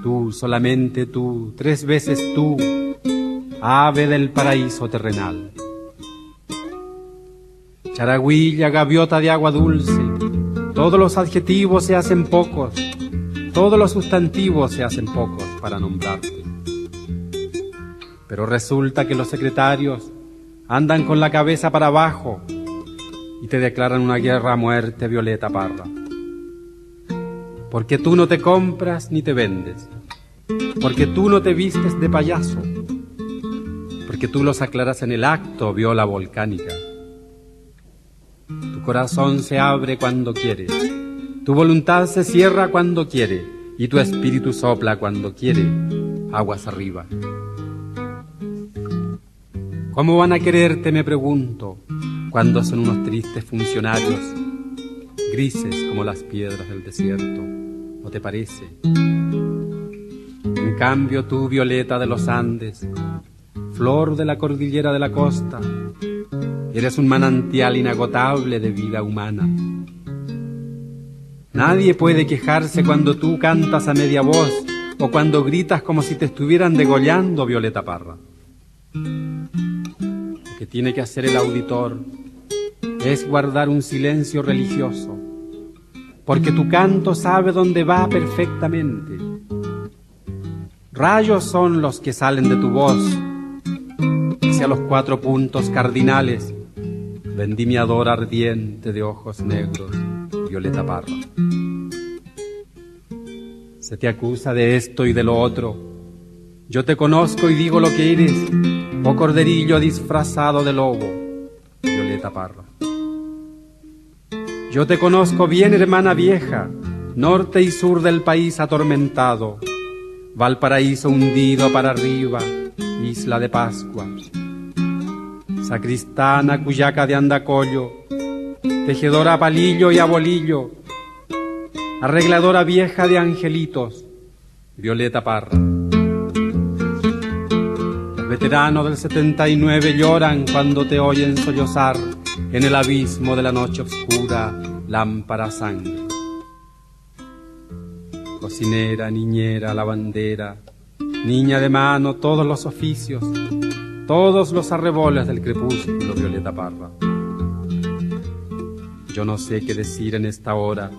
Speaker 6: Tú, solamente tú, tres veces tú, ave del paraíso terrenal. Charagüilla, gaviota de agua dulce, todos los adjetivos se hacen pocos, todos los sustantivos se hacen pocos para nombrarte. Pero resulta que los secretarios andan con la cabeza para abajo y te declaran una guerra a muerte, Violeta Parra. Porque tú no te compras ni te vendes, porque tú no te vistes de payaso, porque tú los aclaras en el acto, viola volcánica. Tu corazón se abre cuando quiere, tu voluntad se cierra cuando quiere y tu espíritu sopla cuando quiere, aguas arriba. ¿Cómo van a quererte, me pregunto, cuando son unos tristes funcionarios, grises como las piedras del desierto? ¿No te parece? En cambio tú, violeta de los Andes, flor de la cordillera de la costa, eres un manantial inagotable de vida humana. Nadie puede quejarse cuando tú cantas a media voz o cuando gritas como si te estuvieran degollando, Violeta Parra. Que tiene que hacer el auditor es guardar un silencio religioso, porque tu canto sabe dónde va perfectamente. Rayos son los que salen de tu voz hacia los cuatro puntos cardinales, vendimiador ardiente de ojos negros, Violeta Parra. Se te acusa de esto y de lo otro. Yo te conozco y digo lo que eres, oh corderillo disfrazado de lobo, Violeta Parra. Yo te conozco bien, hermana vieja, norte y sur del país atormentado, Valparaíso hundido para arriba, isla de Pascua. Sacristana, cuyaca de andacollo, tejedora a palillo y a bolillo, arregladora vieja de angelitos, Violeta Parra. Veteranos del 79 lloran cuando te oyen sollozar en el abismo de la noche oscura, lámpara sangre. Cocinera, niñera, lavandera, niña de mano, todos los oficios, todos los arreboles del crepúsculo, Violeta Parra. Yo no sé qué decir en esta hora.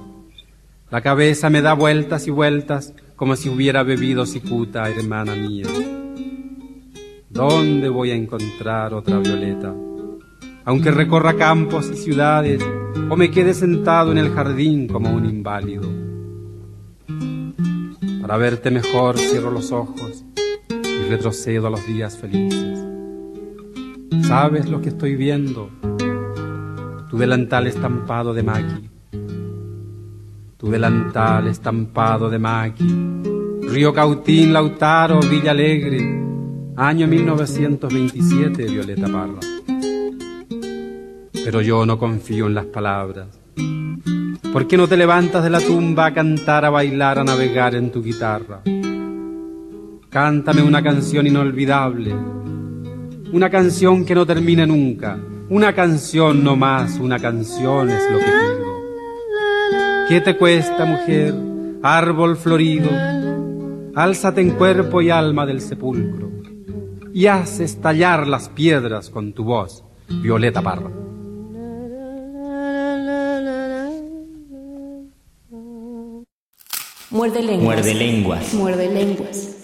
Speaker 6: La cabeza me da vueltas y vueltas como si hubiera bebido cicuta, hermana mía. ¿Dónde voy a encontrar otra Violeta? Aunque recorra campos y ciudades o me quede sentado en el jardín como un inválido. Para verte mejor cierro los ojos y retrocedo a los días felices. ¿Sabes lo que estoy viendo? Tu delantal estampado de maqui. Tu delantal estampado de maqui. Río Cautín, Lautaro, Villa Alegre. Año 1927, Violeta Parra. Pero yo no confío en las palabras. ¿Por qué no te levantas de la tumba a cantar, a bailar, a navegar en tu guitarra? Cántame una canción inolvidable, una canción que no termine nunca, una canción no más, una canción es lo que pido. ¿Qué te cuesta, mujer, árbol florido? Álzate en cuerpo y alma del sepulcro y haz estallar las piedras con tu voz, Violeta Parra.
Speaker 7: Muerde lenguas.
Speaker 1: Muerde lenguas.
Speaker 7: Muerde lenguas.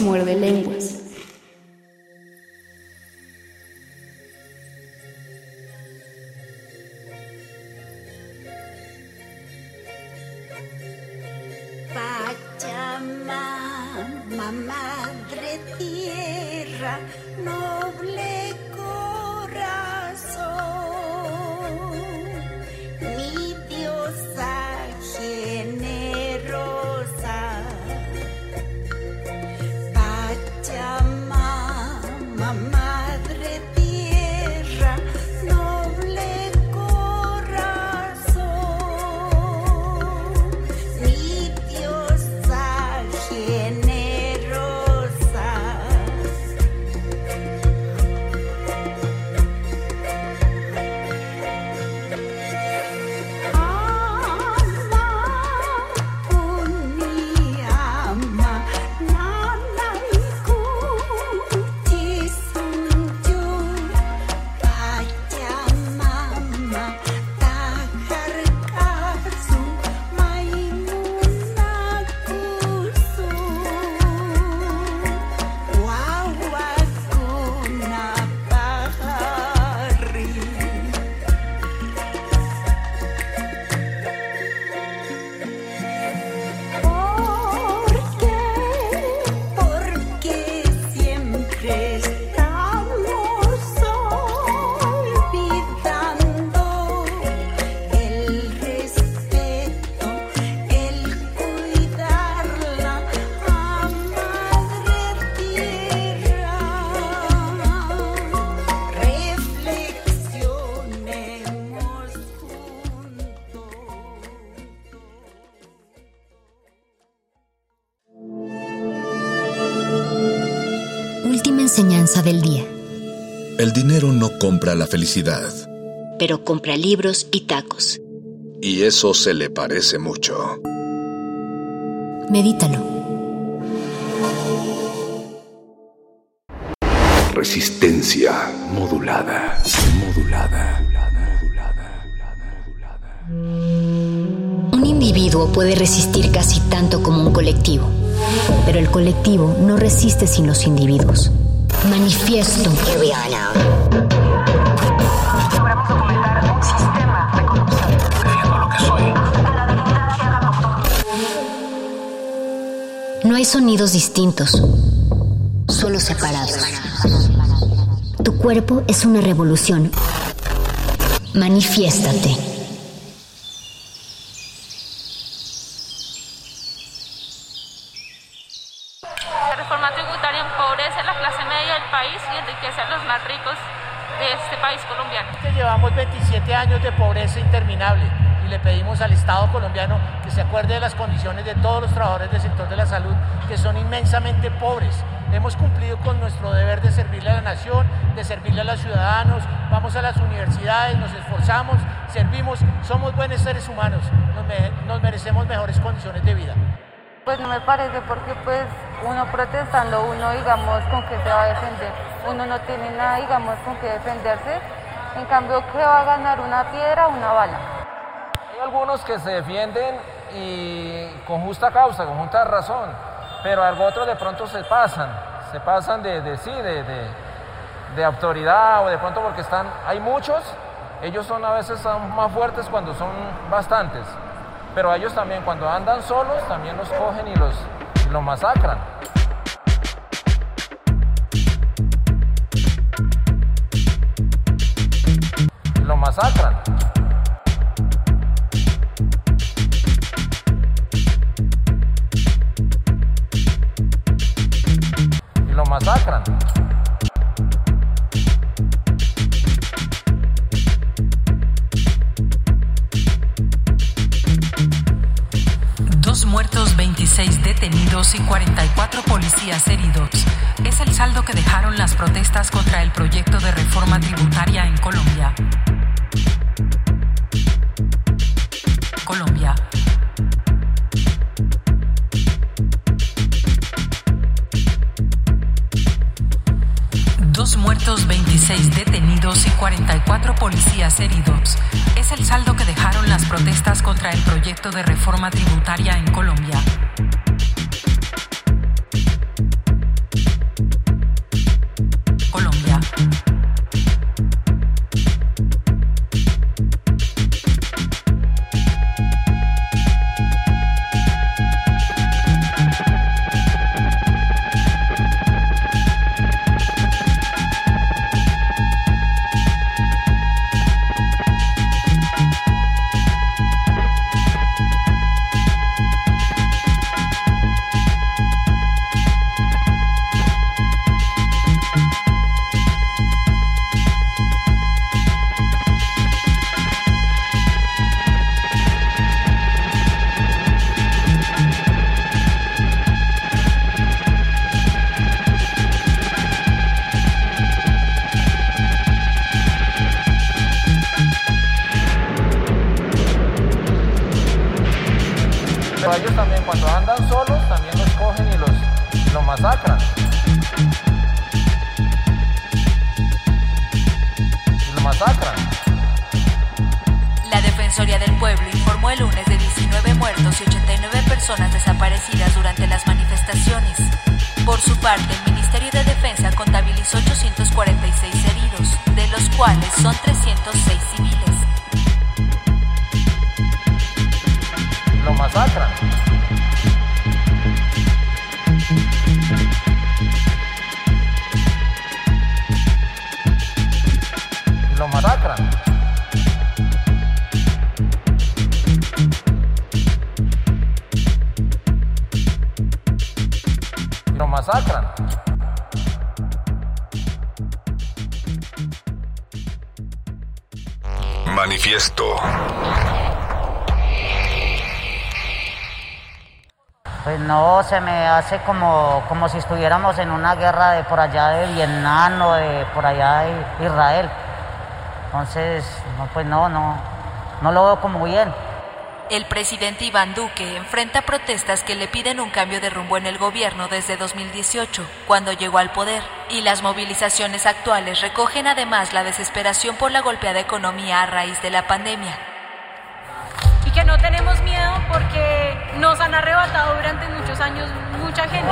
Speaker 8: Muerde lenguas.
Speaker 9: Dinero no compra la felicidad.
Speaker 2: Pero compra libros y tacos.
Speaker 9: Y eso se le parece mucho.
Speaker 2: Medítalo.
Speaker 10: Resistencia modulada. Modulada.
Speaker 2: Un individuo puede resistir casi tanto como un colectivo, pero el colectivo no resiste sin los individuos. Manifiesto. No hay sonidos distintos, solo separados. Tu cuerpo es una revolución. Manifiéstate.
Speaker 11: Vamos a las universidades, nos esforzamos, servimos, somos buenos seres humanos, nos, me- nos merecemos mejores condiciones de vida.
Speaker 12: Pues no me parece porque pues uno protestando, uno digamos con qué se va a defender. Uno no tiene nada digamos con qué defenderse. En cambio, ¿qué va a ganar una piedra o una bala?
Speaker 13: Hay algunos que se defienden y con justa causa, con justa razón, pero algo otros de pronto se pasan, se pasan de, de sí, de, de, de autoridad o de pronto porque están, hay muchos, ellos son a veces más fuertes cuando son bastantes, pero ellos también cuando andan solos también los cogen y los, y los masacran. Y masacran.
Speaker 14: Heridos. Es el saldo que dejaron las protestas contra el proyecto de reforma tributaria en Colombia. Colombia. Dos muertos, 26 detenidos y 44 policías heridos. Es el saldo que dejaron las protestas contra el proyecto de reforma tributaria en Colombia.
Speaker 15: Hace como, como si estuviéramos en una guerra de por allá de Vietnam o de por allá de Israel. Entonces, no, pues no, no, no lo veo como bien.
Speaker 16: El presidente Iván Duque enfrenta protestas que le piden un cambio de rumbo en el gobierno desde 2018, cuando llegó al poder, y las movilizaciones actuales recogen además la desesperación por la golpeada economía a raíz de la pandemia.
Speaker 17: y que no tenemos miedo porque nos han arrebatado durante muchos años mucha gente.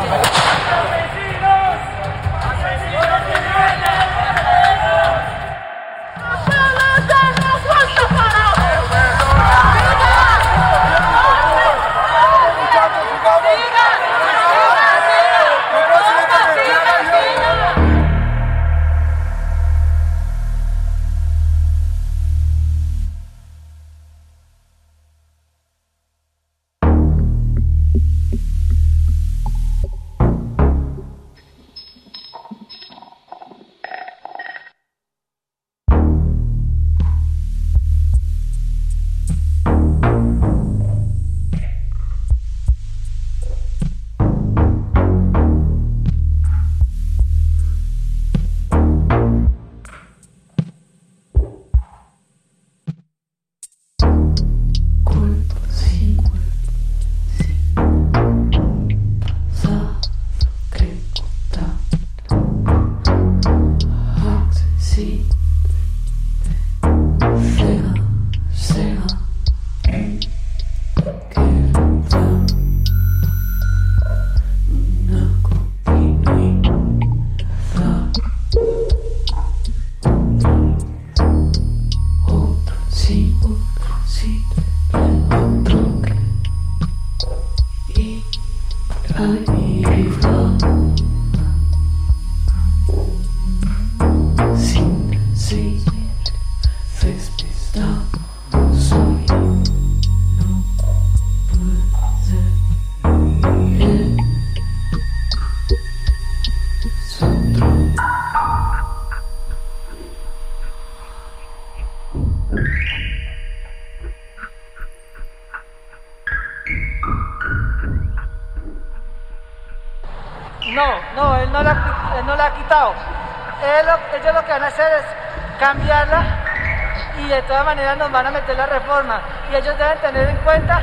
Speaker 18: Y de todas maneras nos van a meter la reforma. Y ellos deben tener en cuenta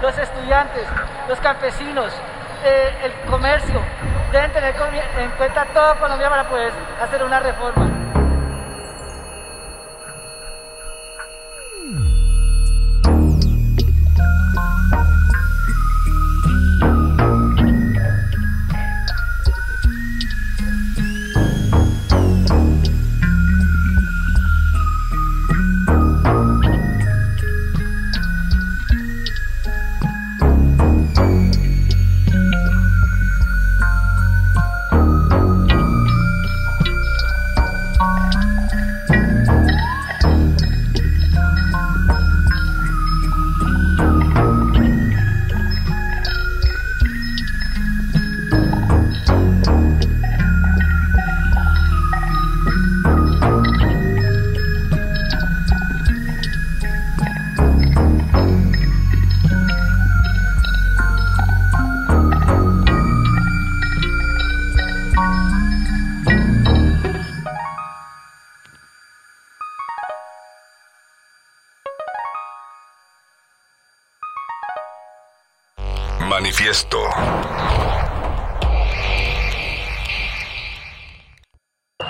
Speaker 18: los estudiantes, los campesinos, eh, el comercio. Deben tener en cuenta todo Colombia para poder hacer una reforma.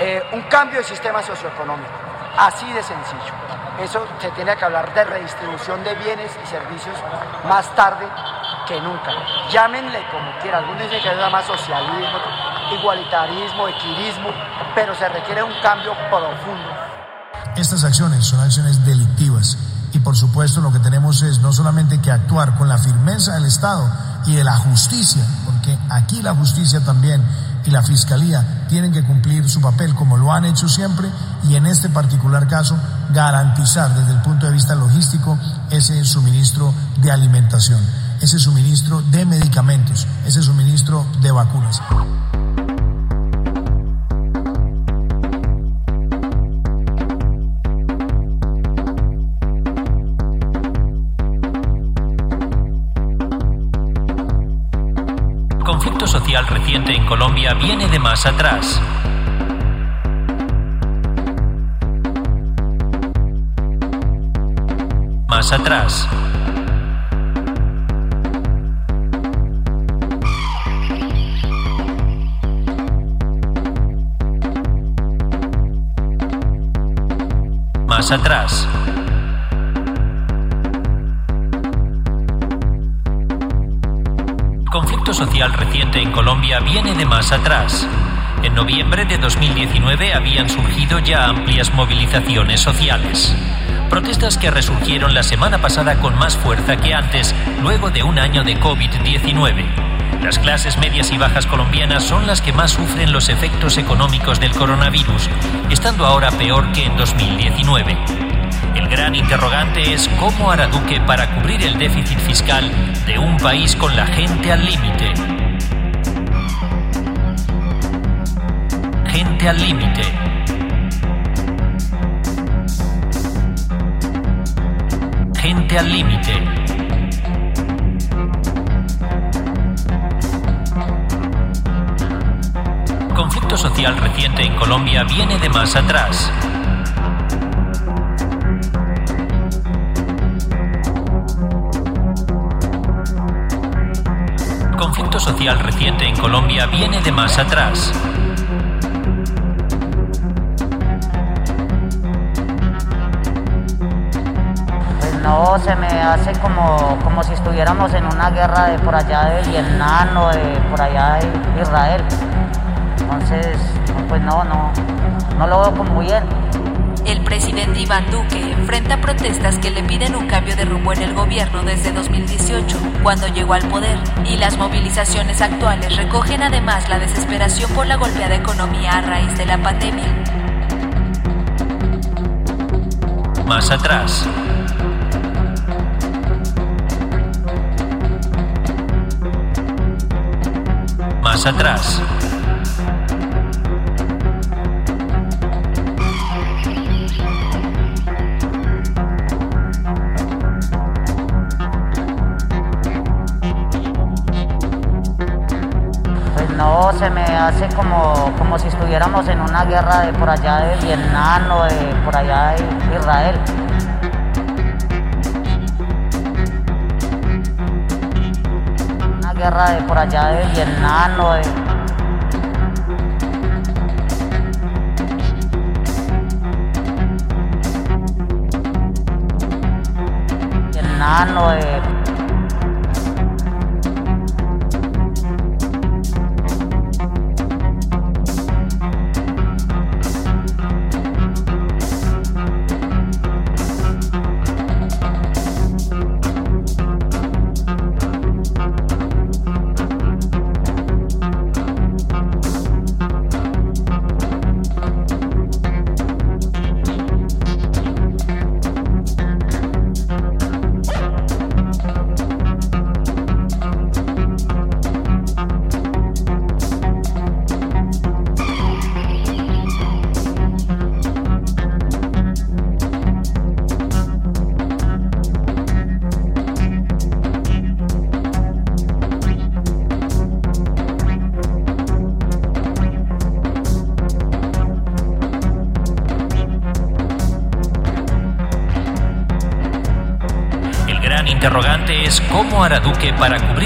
Speaker 19: Eh, un
Speaker 20: cambio de sistema socioeconómico, así de sencillo. Eso se tiene que hablar de redistribución de bienes y servicios más tarde que nunca. Llámenle como quieran. Algunos dicen que se llama socialismo, igualitarismo, equilismo, pero se requiere un cambio profundo.
Speaker 21: Estas acciones son acciones delictivas y por supuesto lo que tenemos es no solamente que actuar con la firmeza del Estado y de la justicia, porque aquí la justicia también y la fiscalía tienen que cumplir su papel como lo han hecho siempre y en este particular caso garantizar desde el punto de vista logístico ese suministro de alimentación, ese suministro de medicamentos, ese suministro de vacunas.
Speaker 22: Social reciente en Colombia viene de más atrás. Más atrás. Más atrás. Conflicto social reciente en Colombia viene de más atrás. En noviembre de 2019 habían surgido ya amplias movilizaciones sociales. Protestas que resurgieron la semana pasada con más fuerza que antes, luego de un año de COVID-19. Las clases medias y bajas colombianas son las que más sufren los efectos económicos del coronavirus, estando ahora peor que en 2019. El gran interrogante es cómo hará Duque para cubrir el déficit fiscal de un país con la gente al límite. Gente al límite. Gente al límite. Conflicto social reciente en Colombia viene de más atrás. Reciente en Colombia viene de más atrás.
Speaker 18: Pues no, se me hace como, como si estuviéramos en una guerra de por allá de Vietnam o de por allá de Israel. Entonces, pues no, no, no lo veo como bien.
Speaker 16: Presidente Iván Duque enfrenta protestas que le piden un cambio de rumbo en el gobierno desde 2018, cuando llegó al poder, y las movilizaciones actuales recogen además la desesperación por la golpeada economía a raíz de la pandemia.
Speaker 22: Más atrás. Más atrás.
Speaker 18: Hace como, como si estuviéramos en una guerra de por allá de Vietnam o de por allá de Israel. Una guerra de por allá de Vietnam o de... Vietnam o de...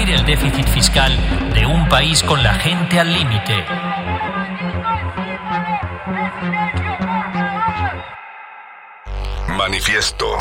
Speaker 18: el déficit fiscal de un país con la gente al límite.
Speaker 10: Manifiesto.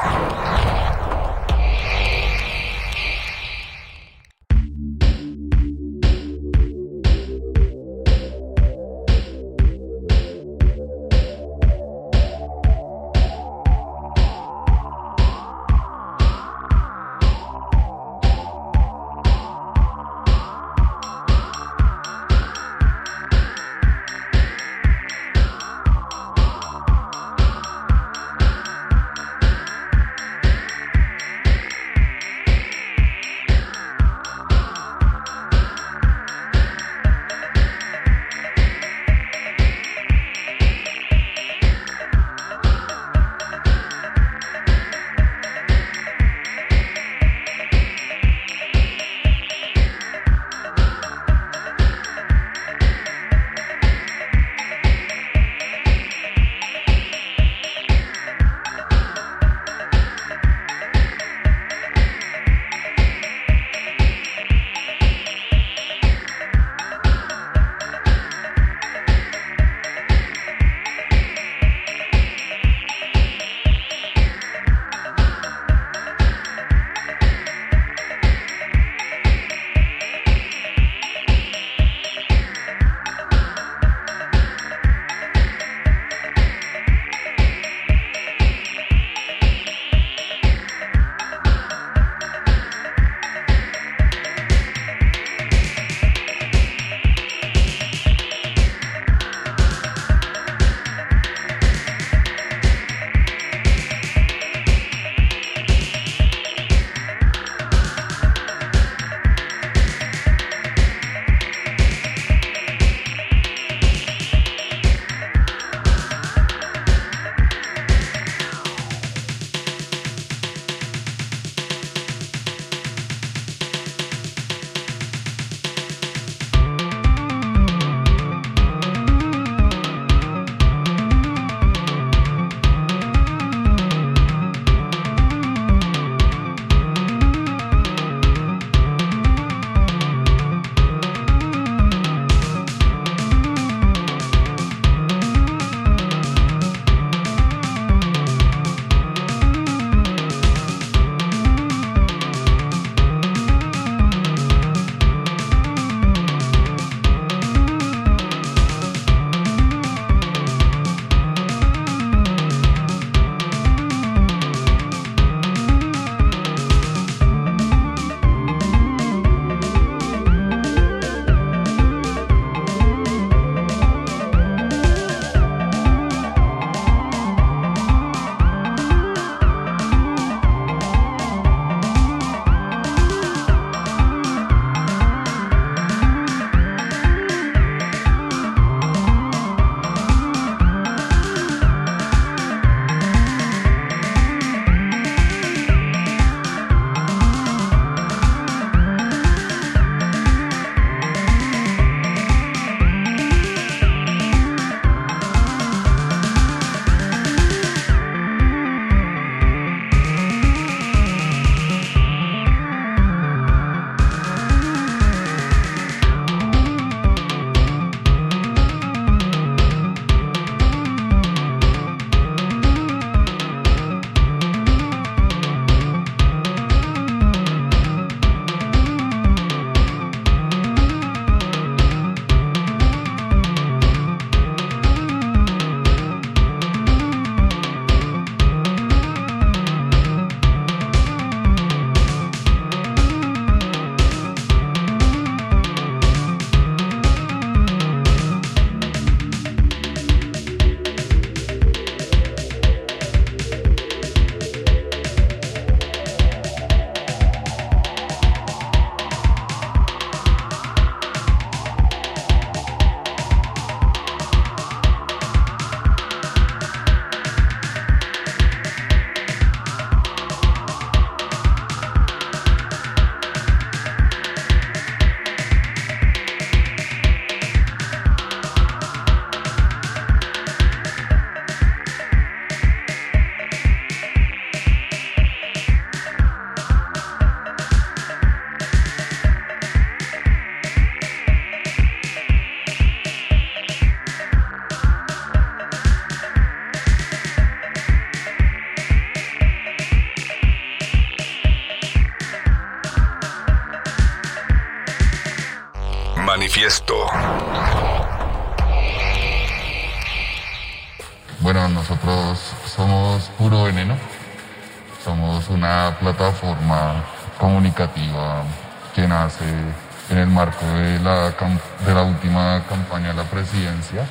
Speaker 23: Nace en el marco de la, de la última campaña de la presidencia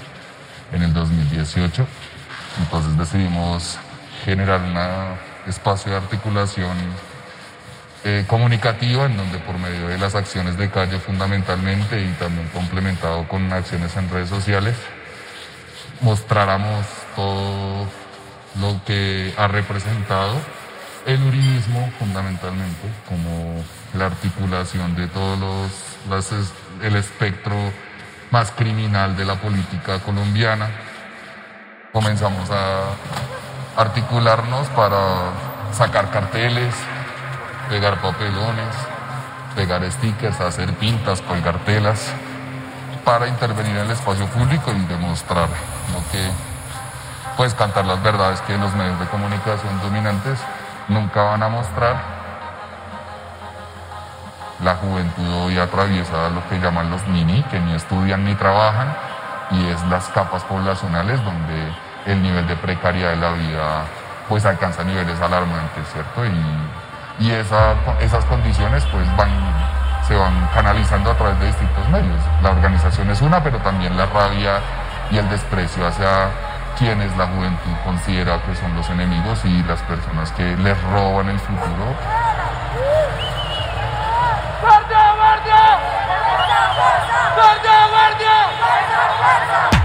Speaker 23: en el 2018. Entonces decidimos generar un espacio de articulación eh, comunicativa en donde por medio de las acciones de calle fundamentalmente y también complementado con acciones en redes sociales, mostráramos todo lo que ha representado el uribismo fundamentalmente como la articulación de todos los el espectro más criminal de la política colombiana. Comenzamos a articularnos para sacar carteles pegar papelones pegar stickers hacer pintas colgar telas para intervenir en el espacio público y demostrar lo que pues cantar las verdades que los medios de comunicación dominantes nunca van a mostrar. La juventud hoy atraviesa lo que llaman los mini, que ni estudian ni trabajan, y es las capas poblacionales donde el nivel de precariedad de la vida pues alcanza niveles alarmantes, ¿cierto? Y, y esa- esas condiciones pues van, se van canalizando a través de distintos medios. La organización es una, pero también la rabia y el desprecio hacia quienes la juventud considera que son los enemigos y las personas que les roban el futuro.
Speaker 24: ¡Guardia, guardia! ¡Guardia, guardia! ¡Guardia,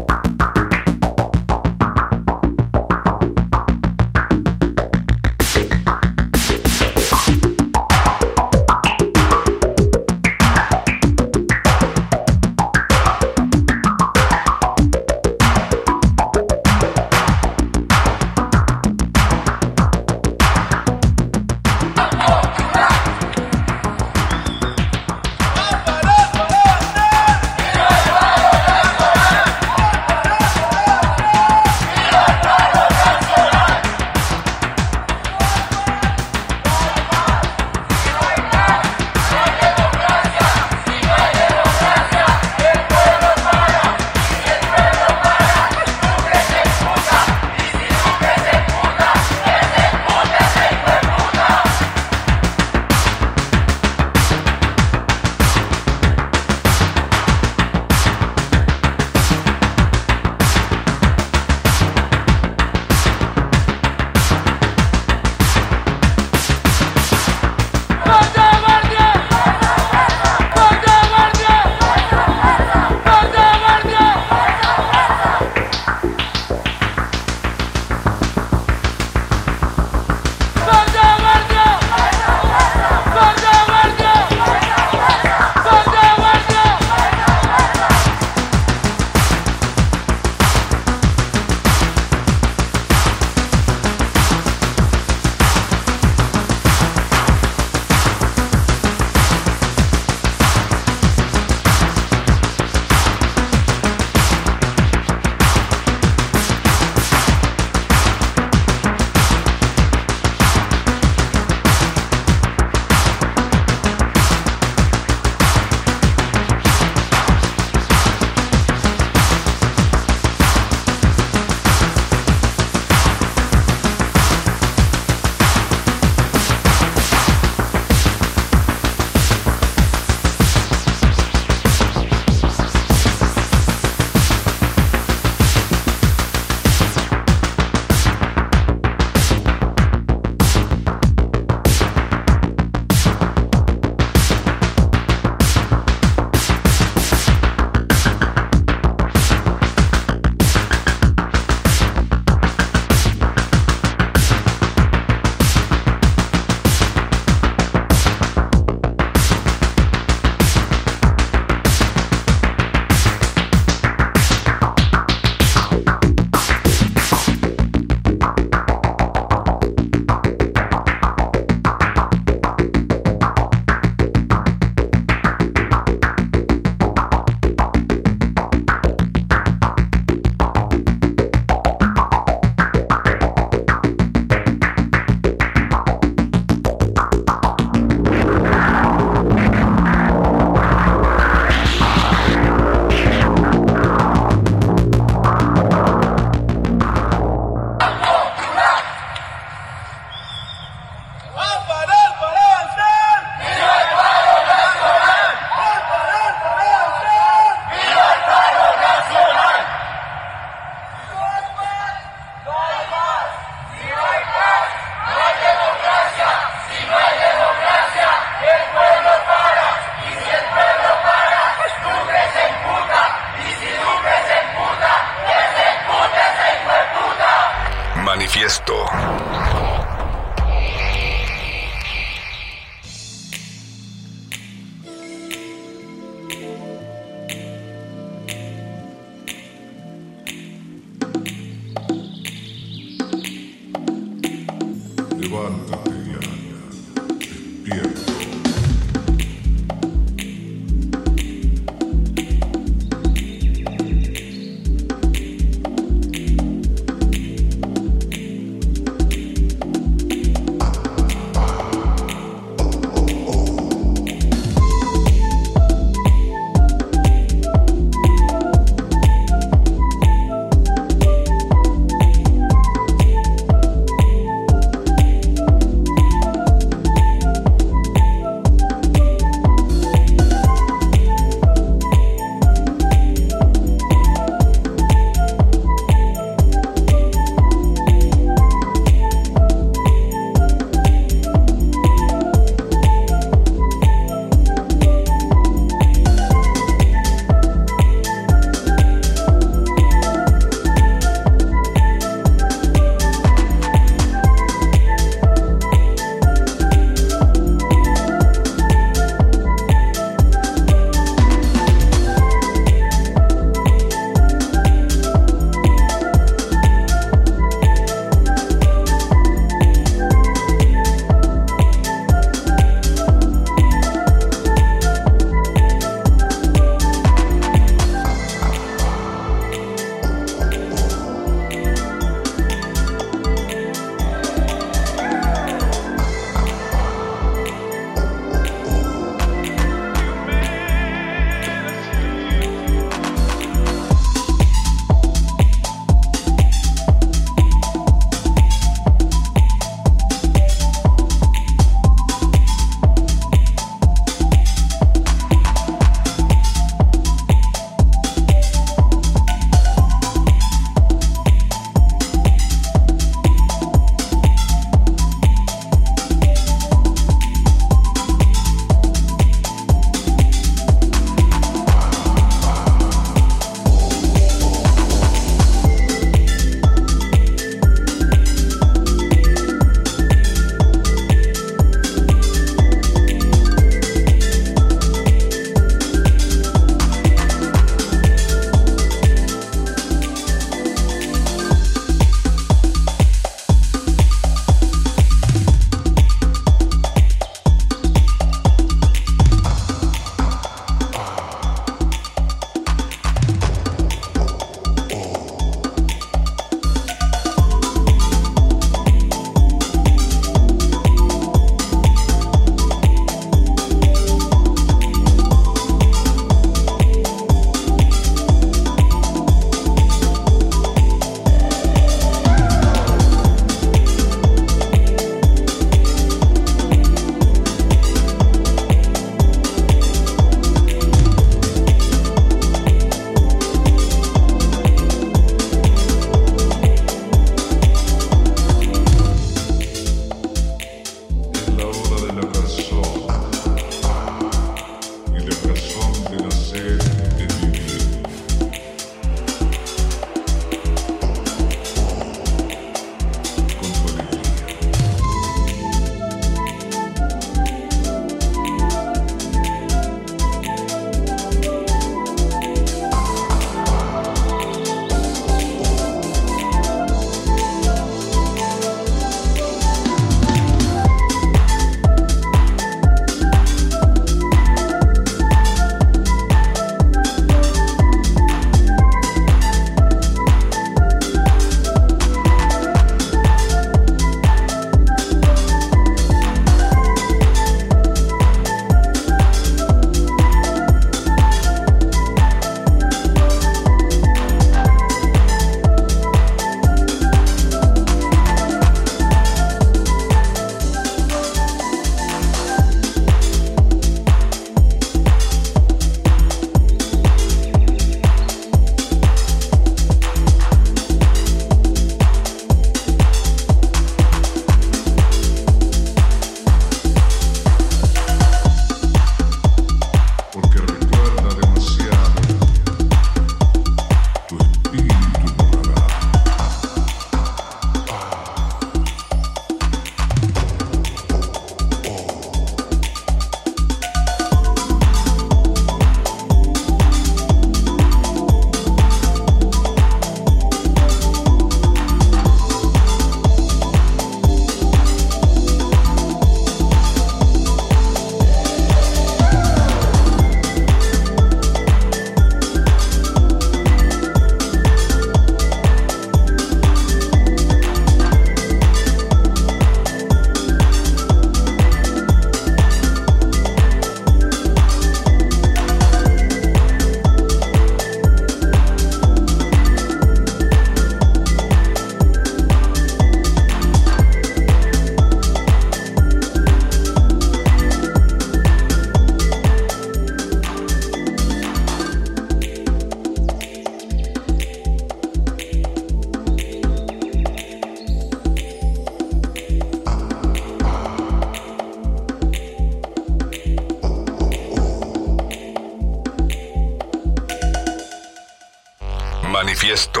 Speaker 10: manifiesto.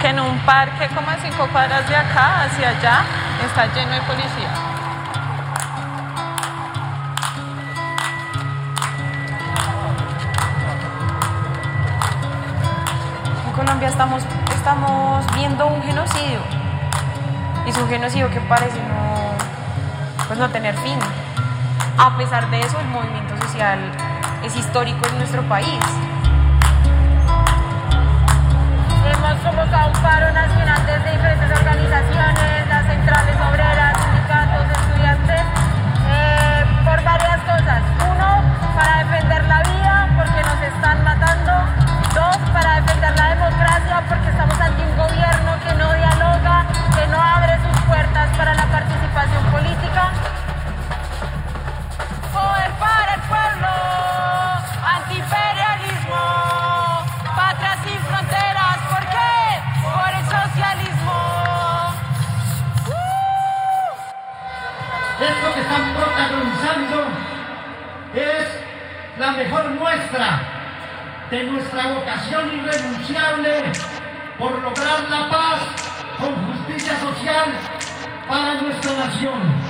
Speaker 25: que en un parque como a cinco cuadras de acá hacia allá está lleno de policía.
Speaker 26: En Colombia estamos, estamos viendo un genocidio. Y es un genocidio que parece no, pues no tener fin. A pesar de eso, el movimiento social es histórico en nuestro país.
Speaker 27: Hemos convocado un paro nacional desde diferentes organizaciones, las centrales obreras, sindicatos, estudiantes, eh, por varias cosas. Uno, para defender la vida, porque nos están matando. Dos, para defender la democracia, porque estamos ante un gobierno que no dialoga, que no abre sus puertas para la participación política.
Speaker 11: Que están protagonizando es la mejor muestra de nuestra vocación irrenunciable por lograr la paz con justicia social para nuestra nación.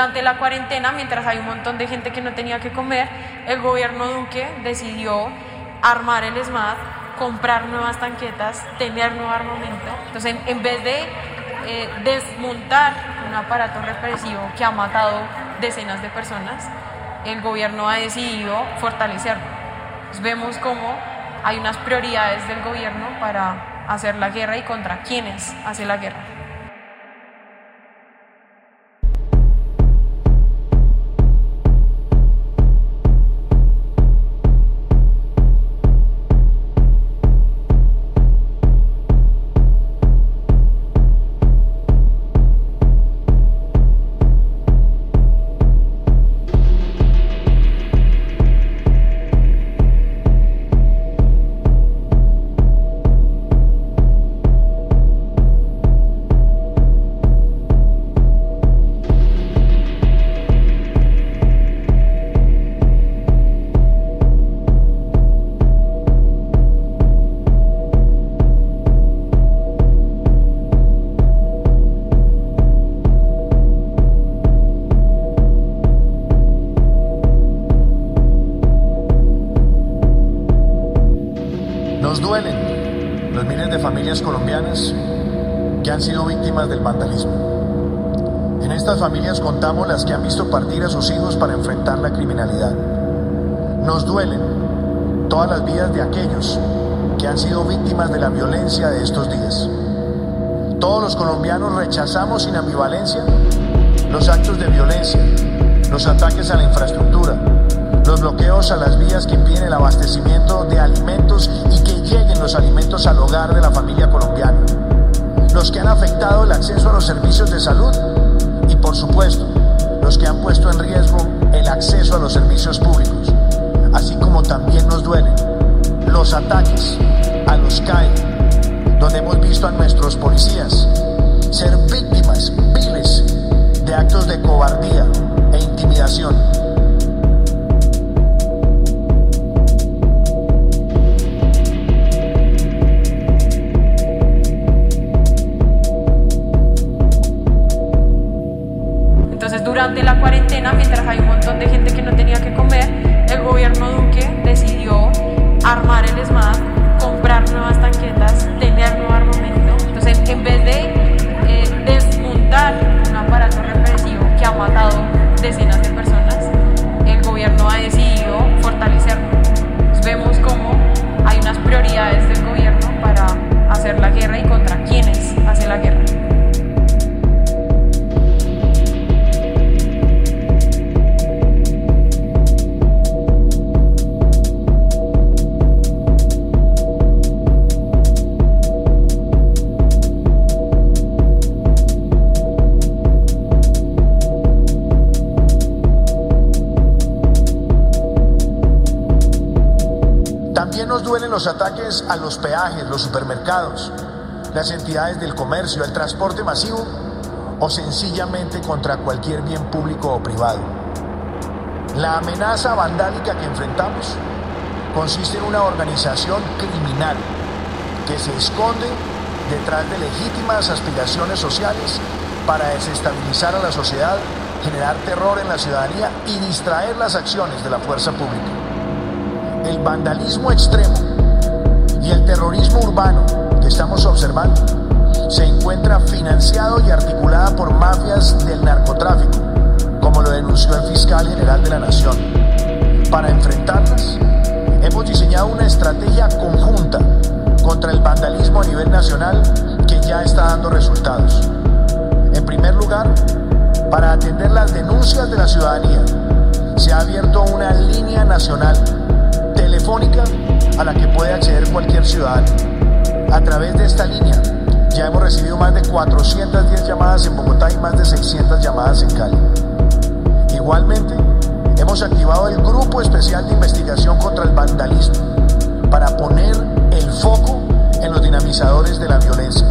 Speaker 26: Durante la cuarentena, mientras hay un montón de gente que no tenía que comer, el gobierno Duque decidió armar el SMAT, comprar nuevas tanquetas, tener nuevo armamento. Entonces, en, vez de eh, desmontar un aparato represivo que ha matado decenas de personas, el gobierno ha decidido fortalecerlo. Entonces, vemos cómo hay unas prioridades del gobierno para hacer la guerra y contra quiénes hace la guerra.
Speaker 21: Nos duelen todas las vidas de aquellos que han sido víctimas de la violencia de estos días. Todos los colombianos rechazamos sin ambivalencia los actos de violencia, los ataques a la infraestructura, los bloqueos a las vías que impiden el abastecimiento de alimentos y que lleguen los alimentos al hogar de la familia colombiana, los que han afectado el acceso a los servicios de salud y por supuesto los que han puesto en riesgo el acceso a los servicios públicos, así como también nos duelen los ataques a los CAI, donde hemos visto a nuestros policías ser víctimas viles de actos de cobardía e intimidación.
Speaker 26: Entonces, durante la cuarentena,
Speaker 21: los supermercados, las entidades del comercio, el transporte masivo o sencillamente contra cualquier bien público o privado. La amenaza vandálica que enfrentamos consiste en una organización criminal que se esconde detrás de legítimas aspiraciones sociales para desestabilizar a la sociedad, generar terror en la ciudadanía y distraer las acciones de la fuerza pública el vandalismo extremo y el terrorismo urbano estamos observando se encuentra financiado y articulada por mafias del narcotráfico, como lo denunció el fiscal general de la Nación. Para enfrentarlas, hemos diseñado una estrategia conjunta contra el vandalismo a nivel nacional que ya está dando resultados. lugar, para atender las denuncias de la ciudadanía, se ha abierto una línea nacional telefónica a la que puede acceder cualquier ciudadano. A través de esta línea ya hemos recibido más de 410 llamadas en Bogotá y más de 600 llamadas en Cali. Igualmente, hemos activado el Grupo Especial de Investigación contra el Vandalismo para poner el foco en los dinamizadores de la violencia.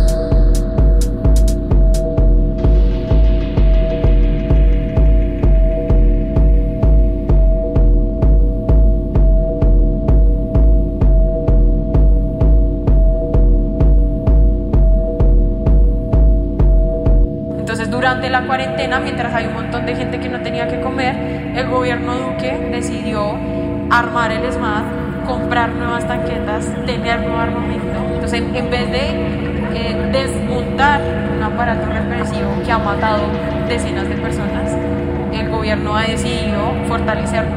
Speaker 26: Mientras hay un montón de gente que no tenía que comer, el gobierno Duque decidió armar el SMAD, comprar nuevas tanquetas, tener nuevo armamento. Entonces, en vez de eh, desmontar un aparato represivo que ha matado decenas de personas, el gobierno ha decidido fortalecerlo.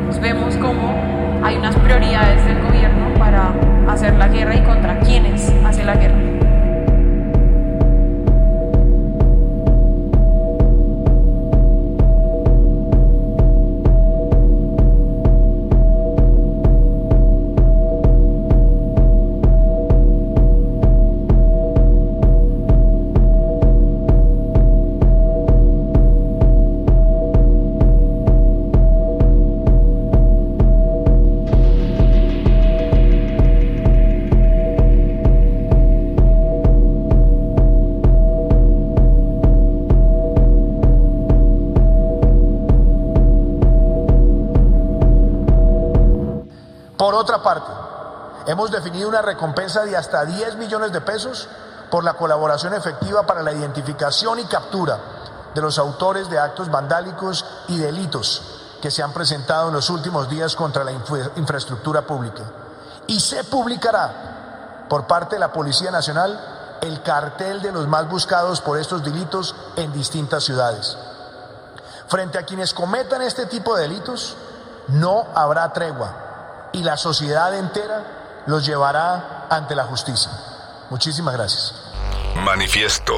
Speaker 26: Entonces, vemos cómo hay unas prioridades del gobierno para hacer la guerra y contra quienes hace la guerra.
Speaker 21: Hemos definido una recompensa de hasta 10 millones de pesos por la colaboración efectiva para la identificación y captura de los autores de actos vandálicos y delitos que se han presentado en los últimos días contra la infra- infraestructura pública. Y se publicará por parte de la Policía Nacional el cartel de los más buscados por estos delitos en distintas ciudades. Frente a quienes cometan este tipo de delitos, no habrá tregua y la sociedad entera los llevará ante la justicia. Muchísimas gracias.
Speaker 10: Manifiesto.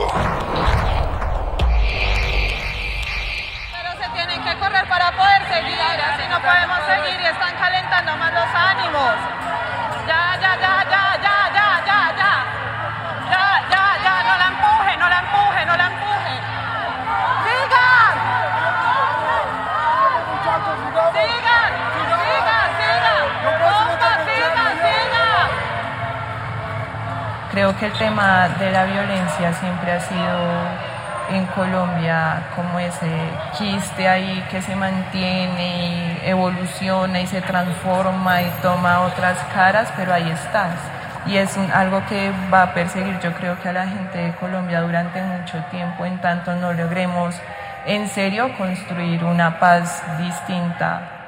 Speaker 25: Pero se tienen que correr para poder seguir, así no podemos seguir y están calentando más los ánimos.
Speaker 28: Creo que el tema de la violencia siempre ha sido en Colombia como ese quiste ahí que se mantiene y evoluciona y se transforma y toma otras caras, pero ahí estás. Y es un- algo que va a perseguir yo creo que a la gente de Colombia durante mucho tiempo, en tanto no logremos en serio construir una paz distinta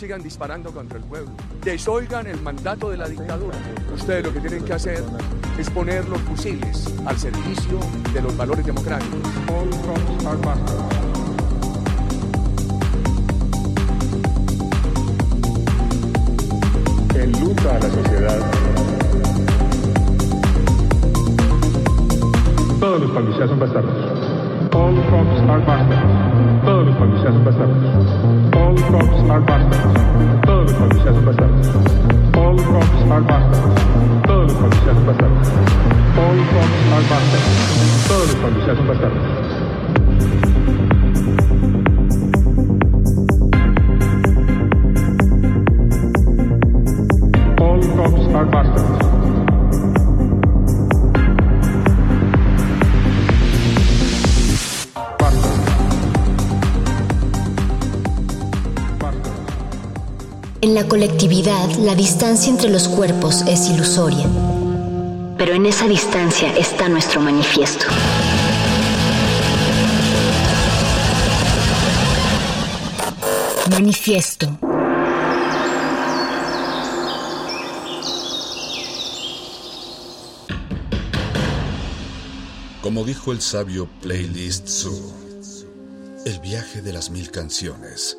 Speaker 29: sigan disparando contra el pueblo. Desoigan el mandato de la dictadura. Ustedes lo que tienen que hacer es poner los fusiles al servicio de los valores democráticos.
Speaker 30: Enluta a la sociedad. Todos los policías son bastardos. All cops are bastards. Todos los policías bastardos. All cops are bastards. Todos los policías bastardos. All cops are bastards. Todos los policías bastardos. All cops are bastards. Todos los policías bastardos.
Speaker 2: En la colectividad, la distancia entre los cuerpos es ilusoria. Pero en esa distancia está nuestro manifiesto. Manifiesto.
Speaker 10: Como dijo el sabio Playlist Zoo, el viaje de las mil canciones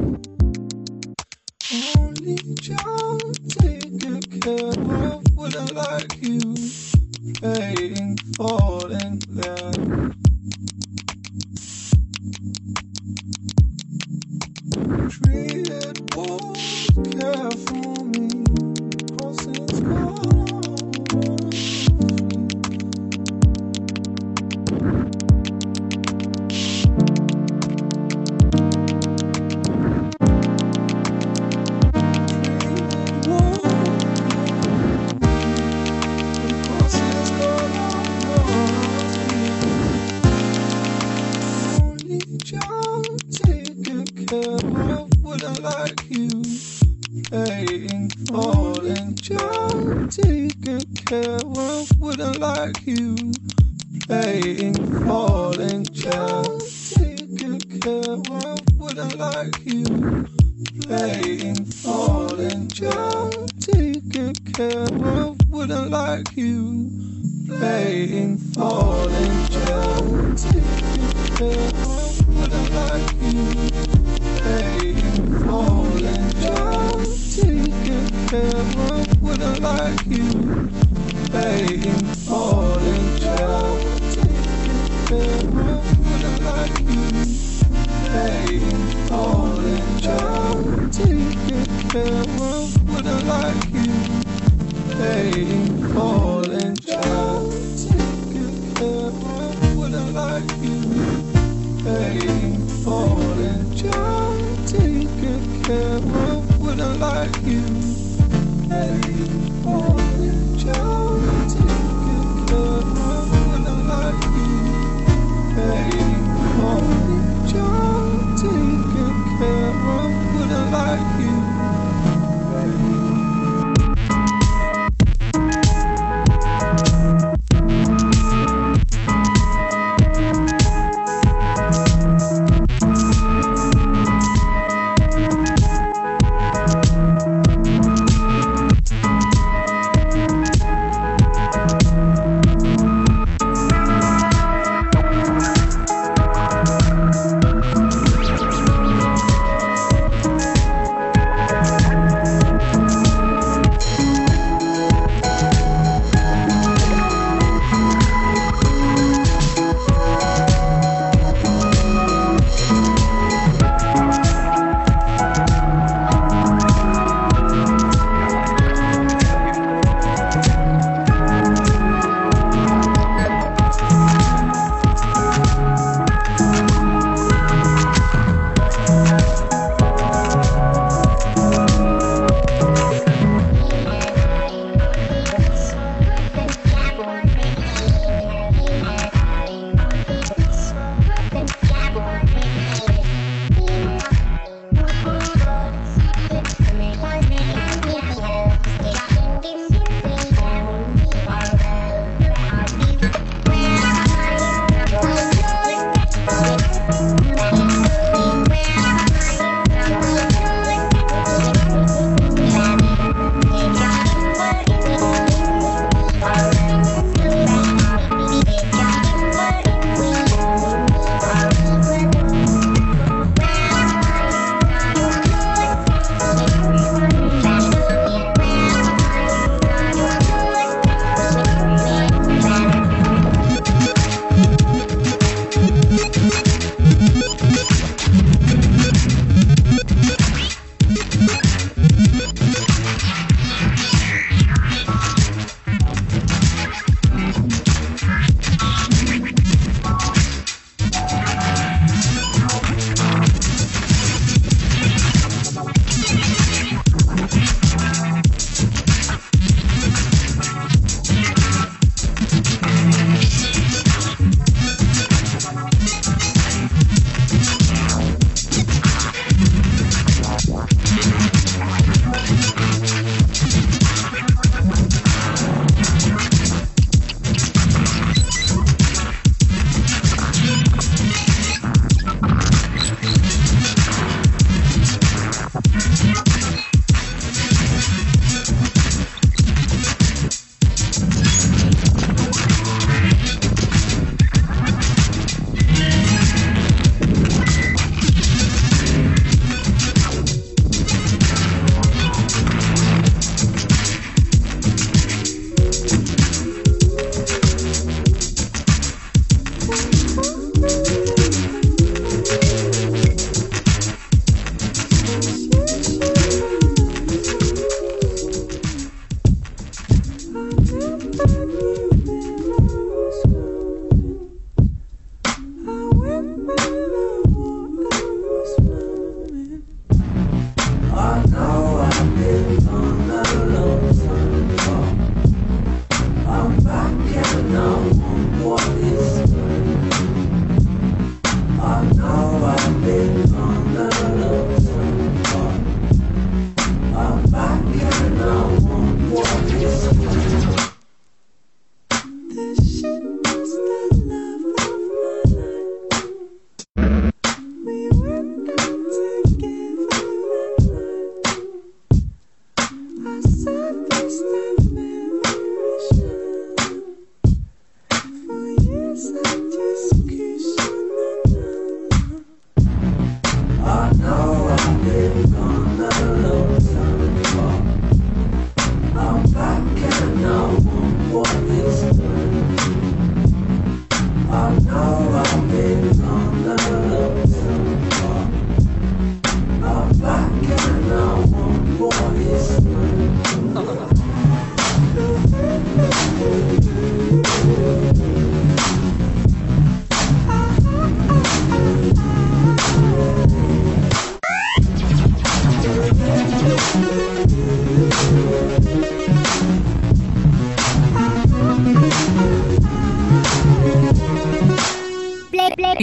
Speaker 14: the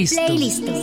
Speaker 31: Playlist.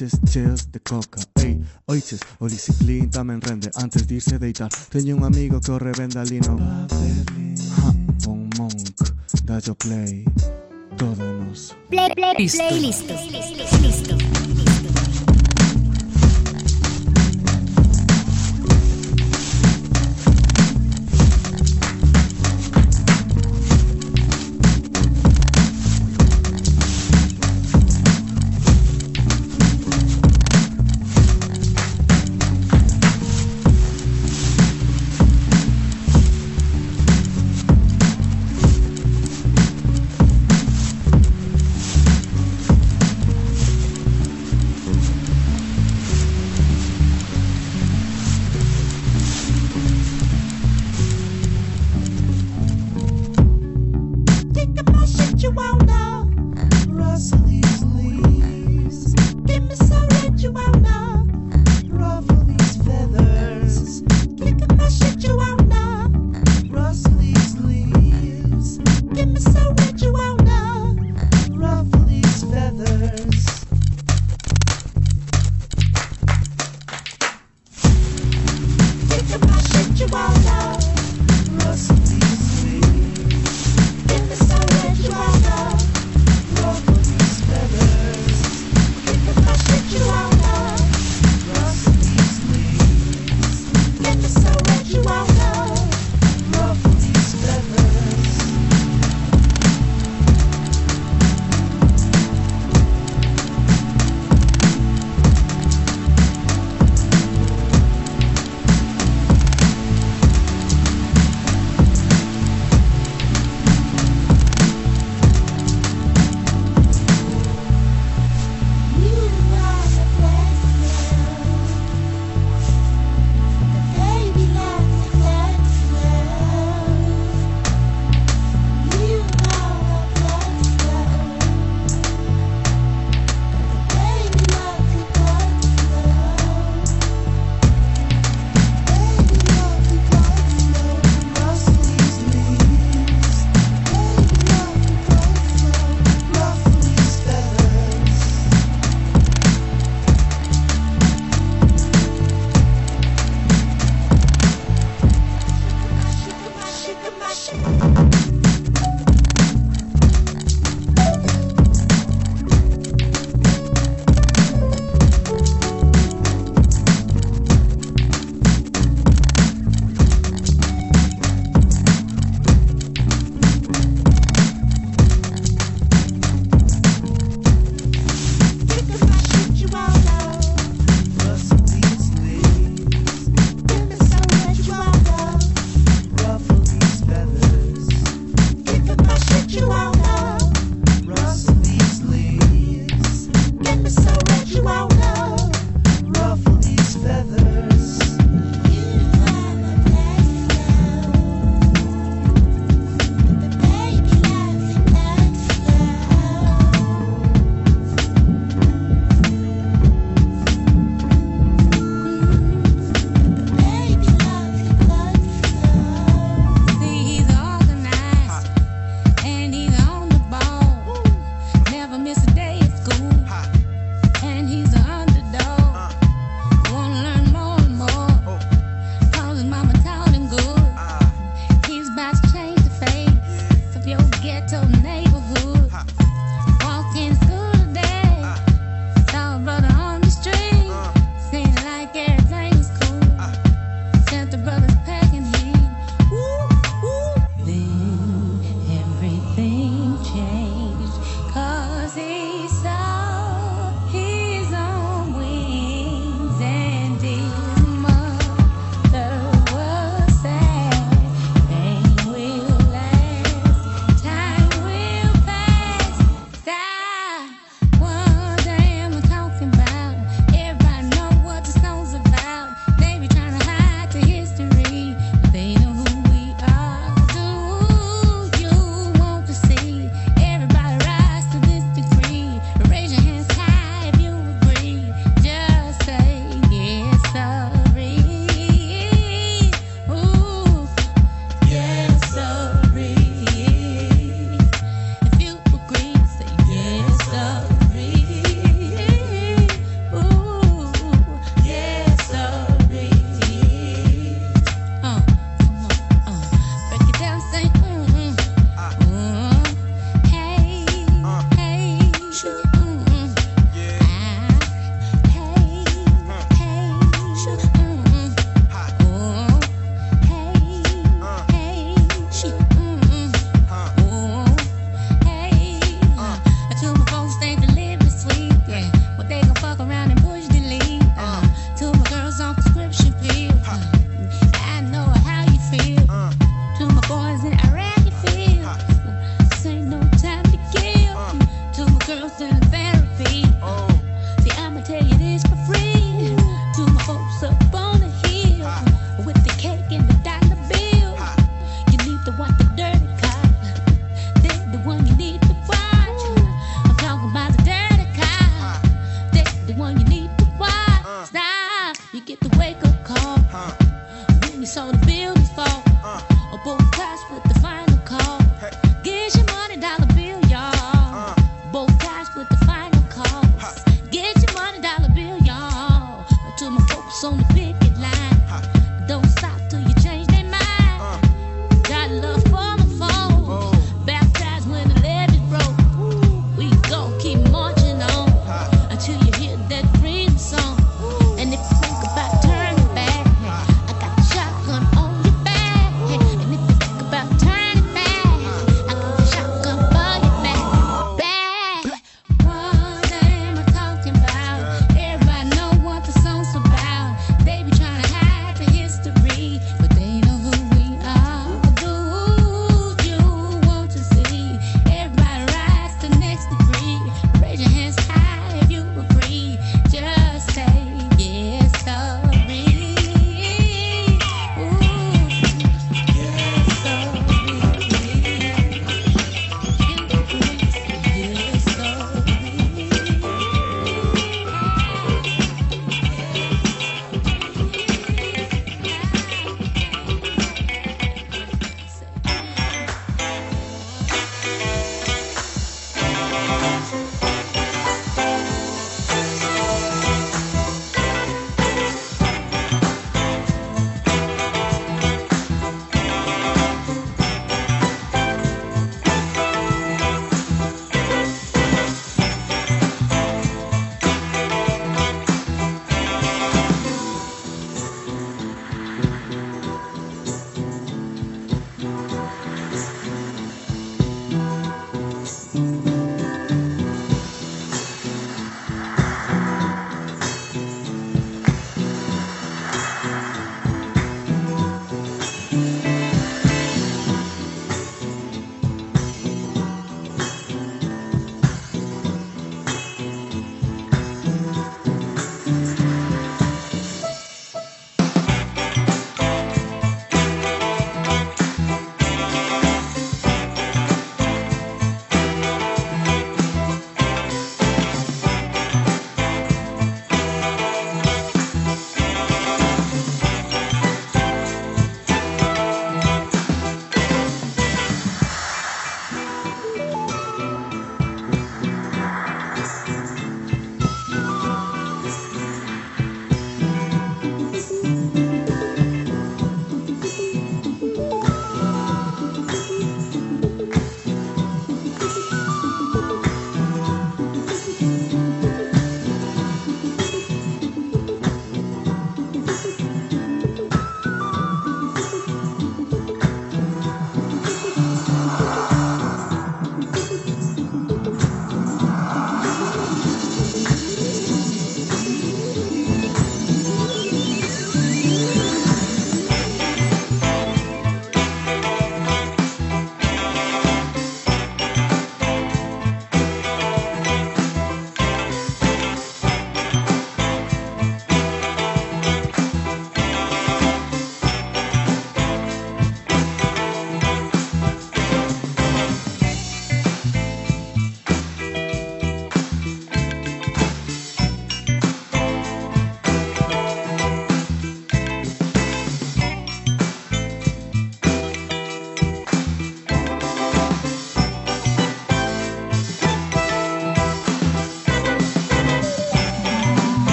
Speaker 32: Oiches, de coca, ey, oiches, Olise Clean también rende antes de irse de deitar. Tenía un amigo que revendalino. Ja, un monk, da yo play, todo nos. Play,
Speaker 31: play, play,
Speaker 14: listo.
Speaker 31: listo.
Speaker 33: listo.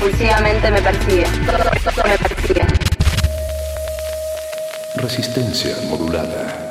Speaker 33: Compulsivamente me persigue. Me persigue.
Speaker 10: Resistencia modulada.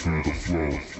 Speaker 32: Feel
Speaker 34: the
Speaker 32: flow.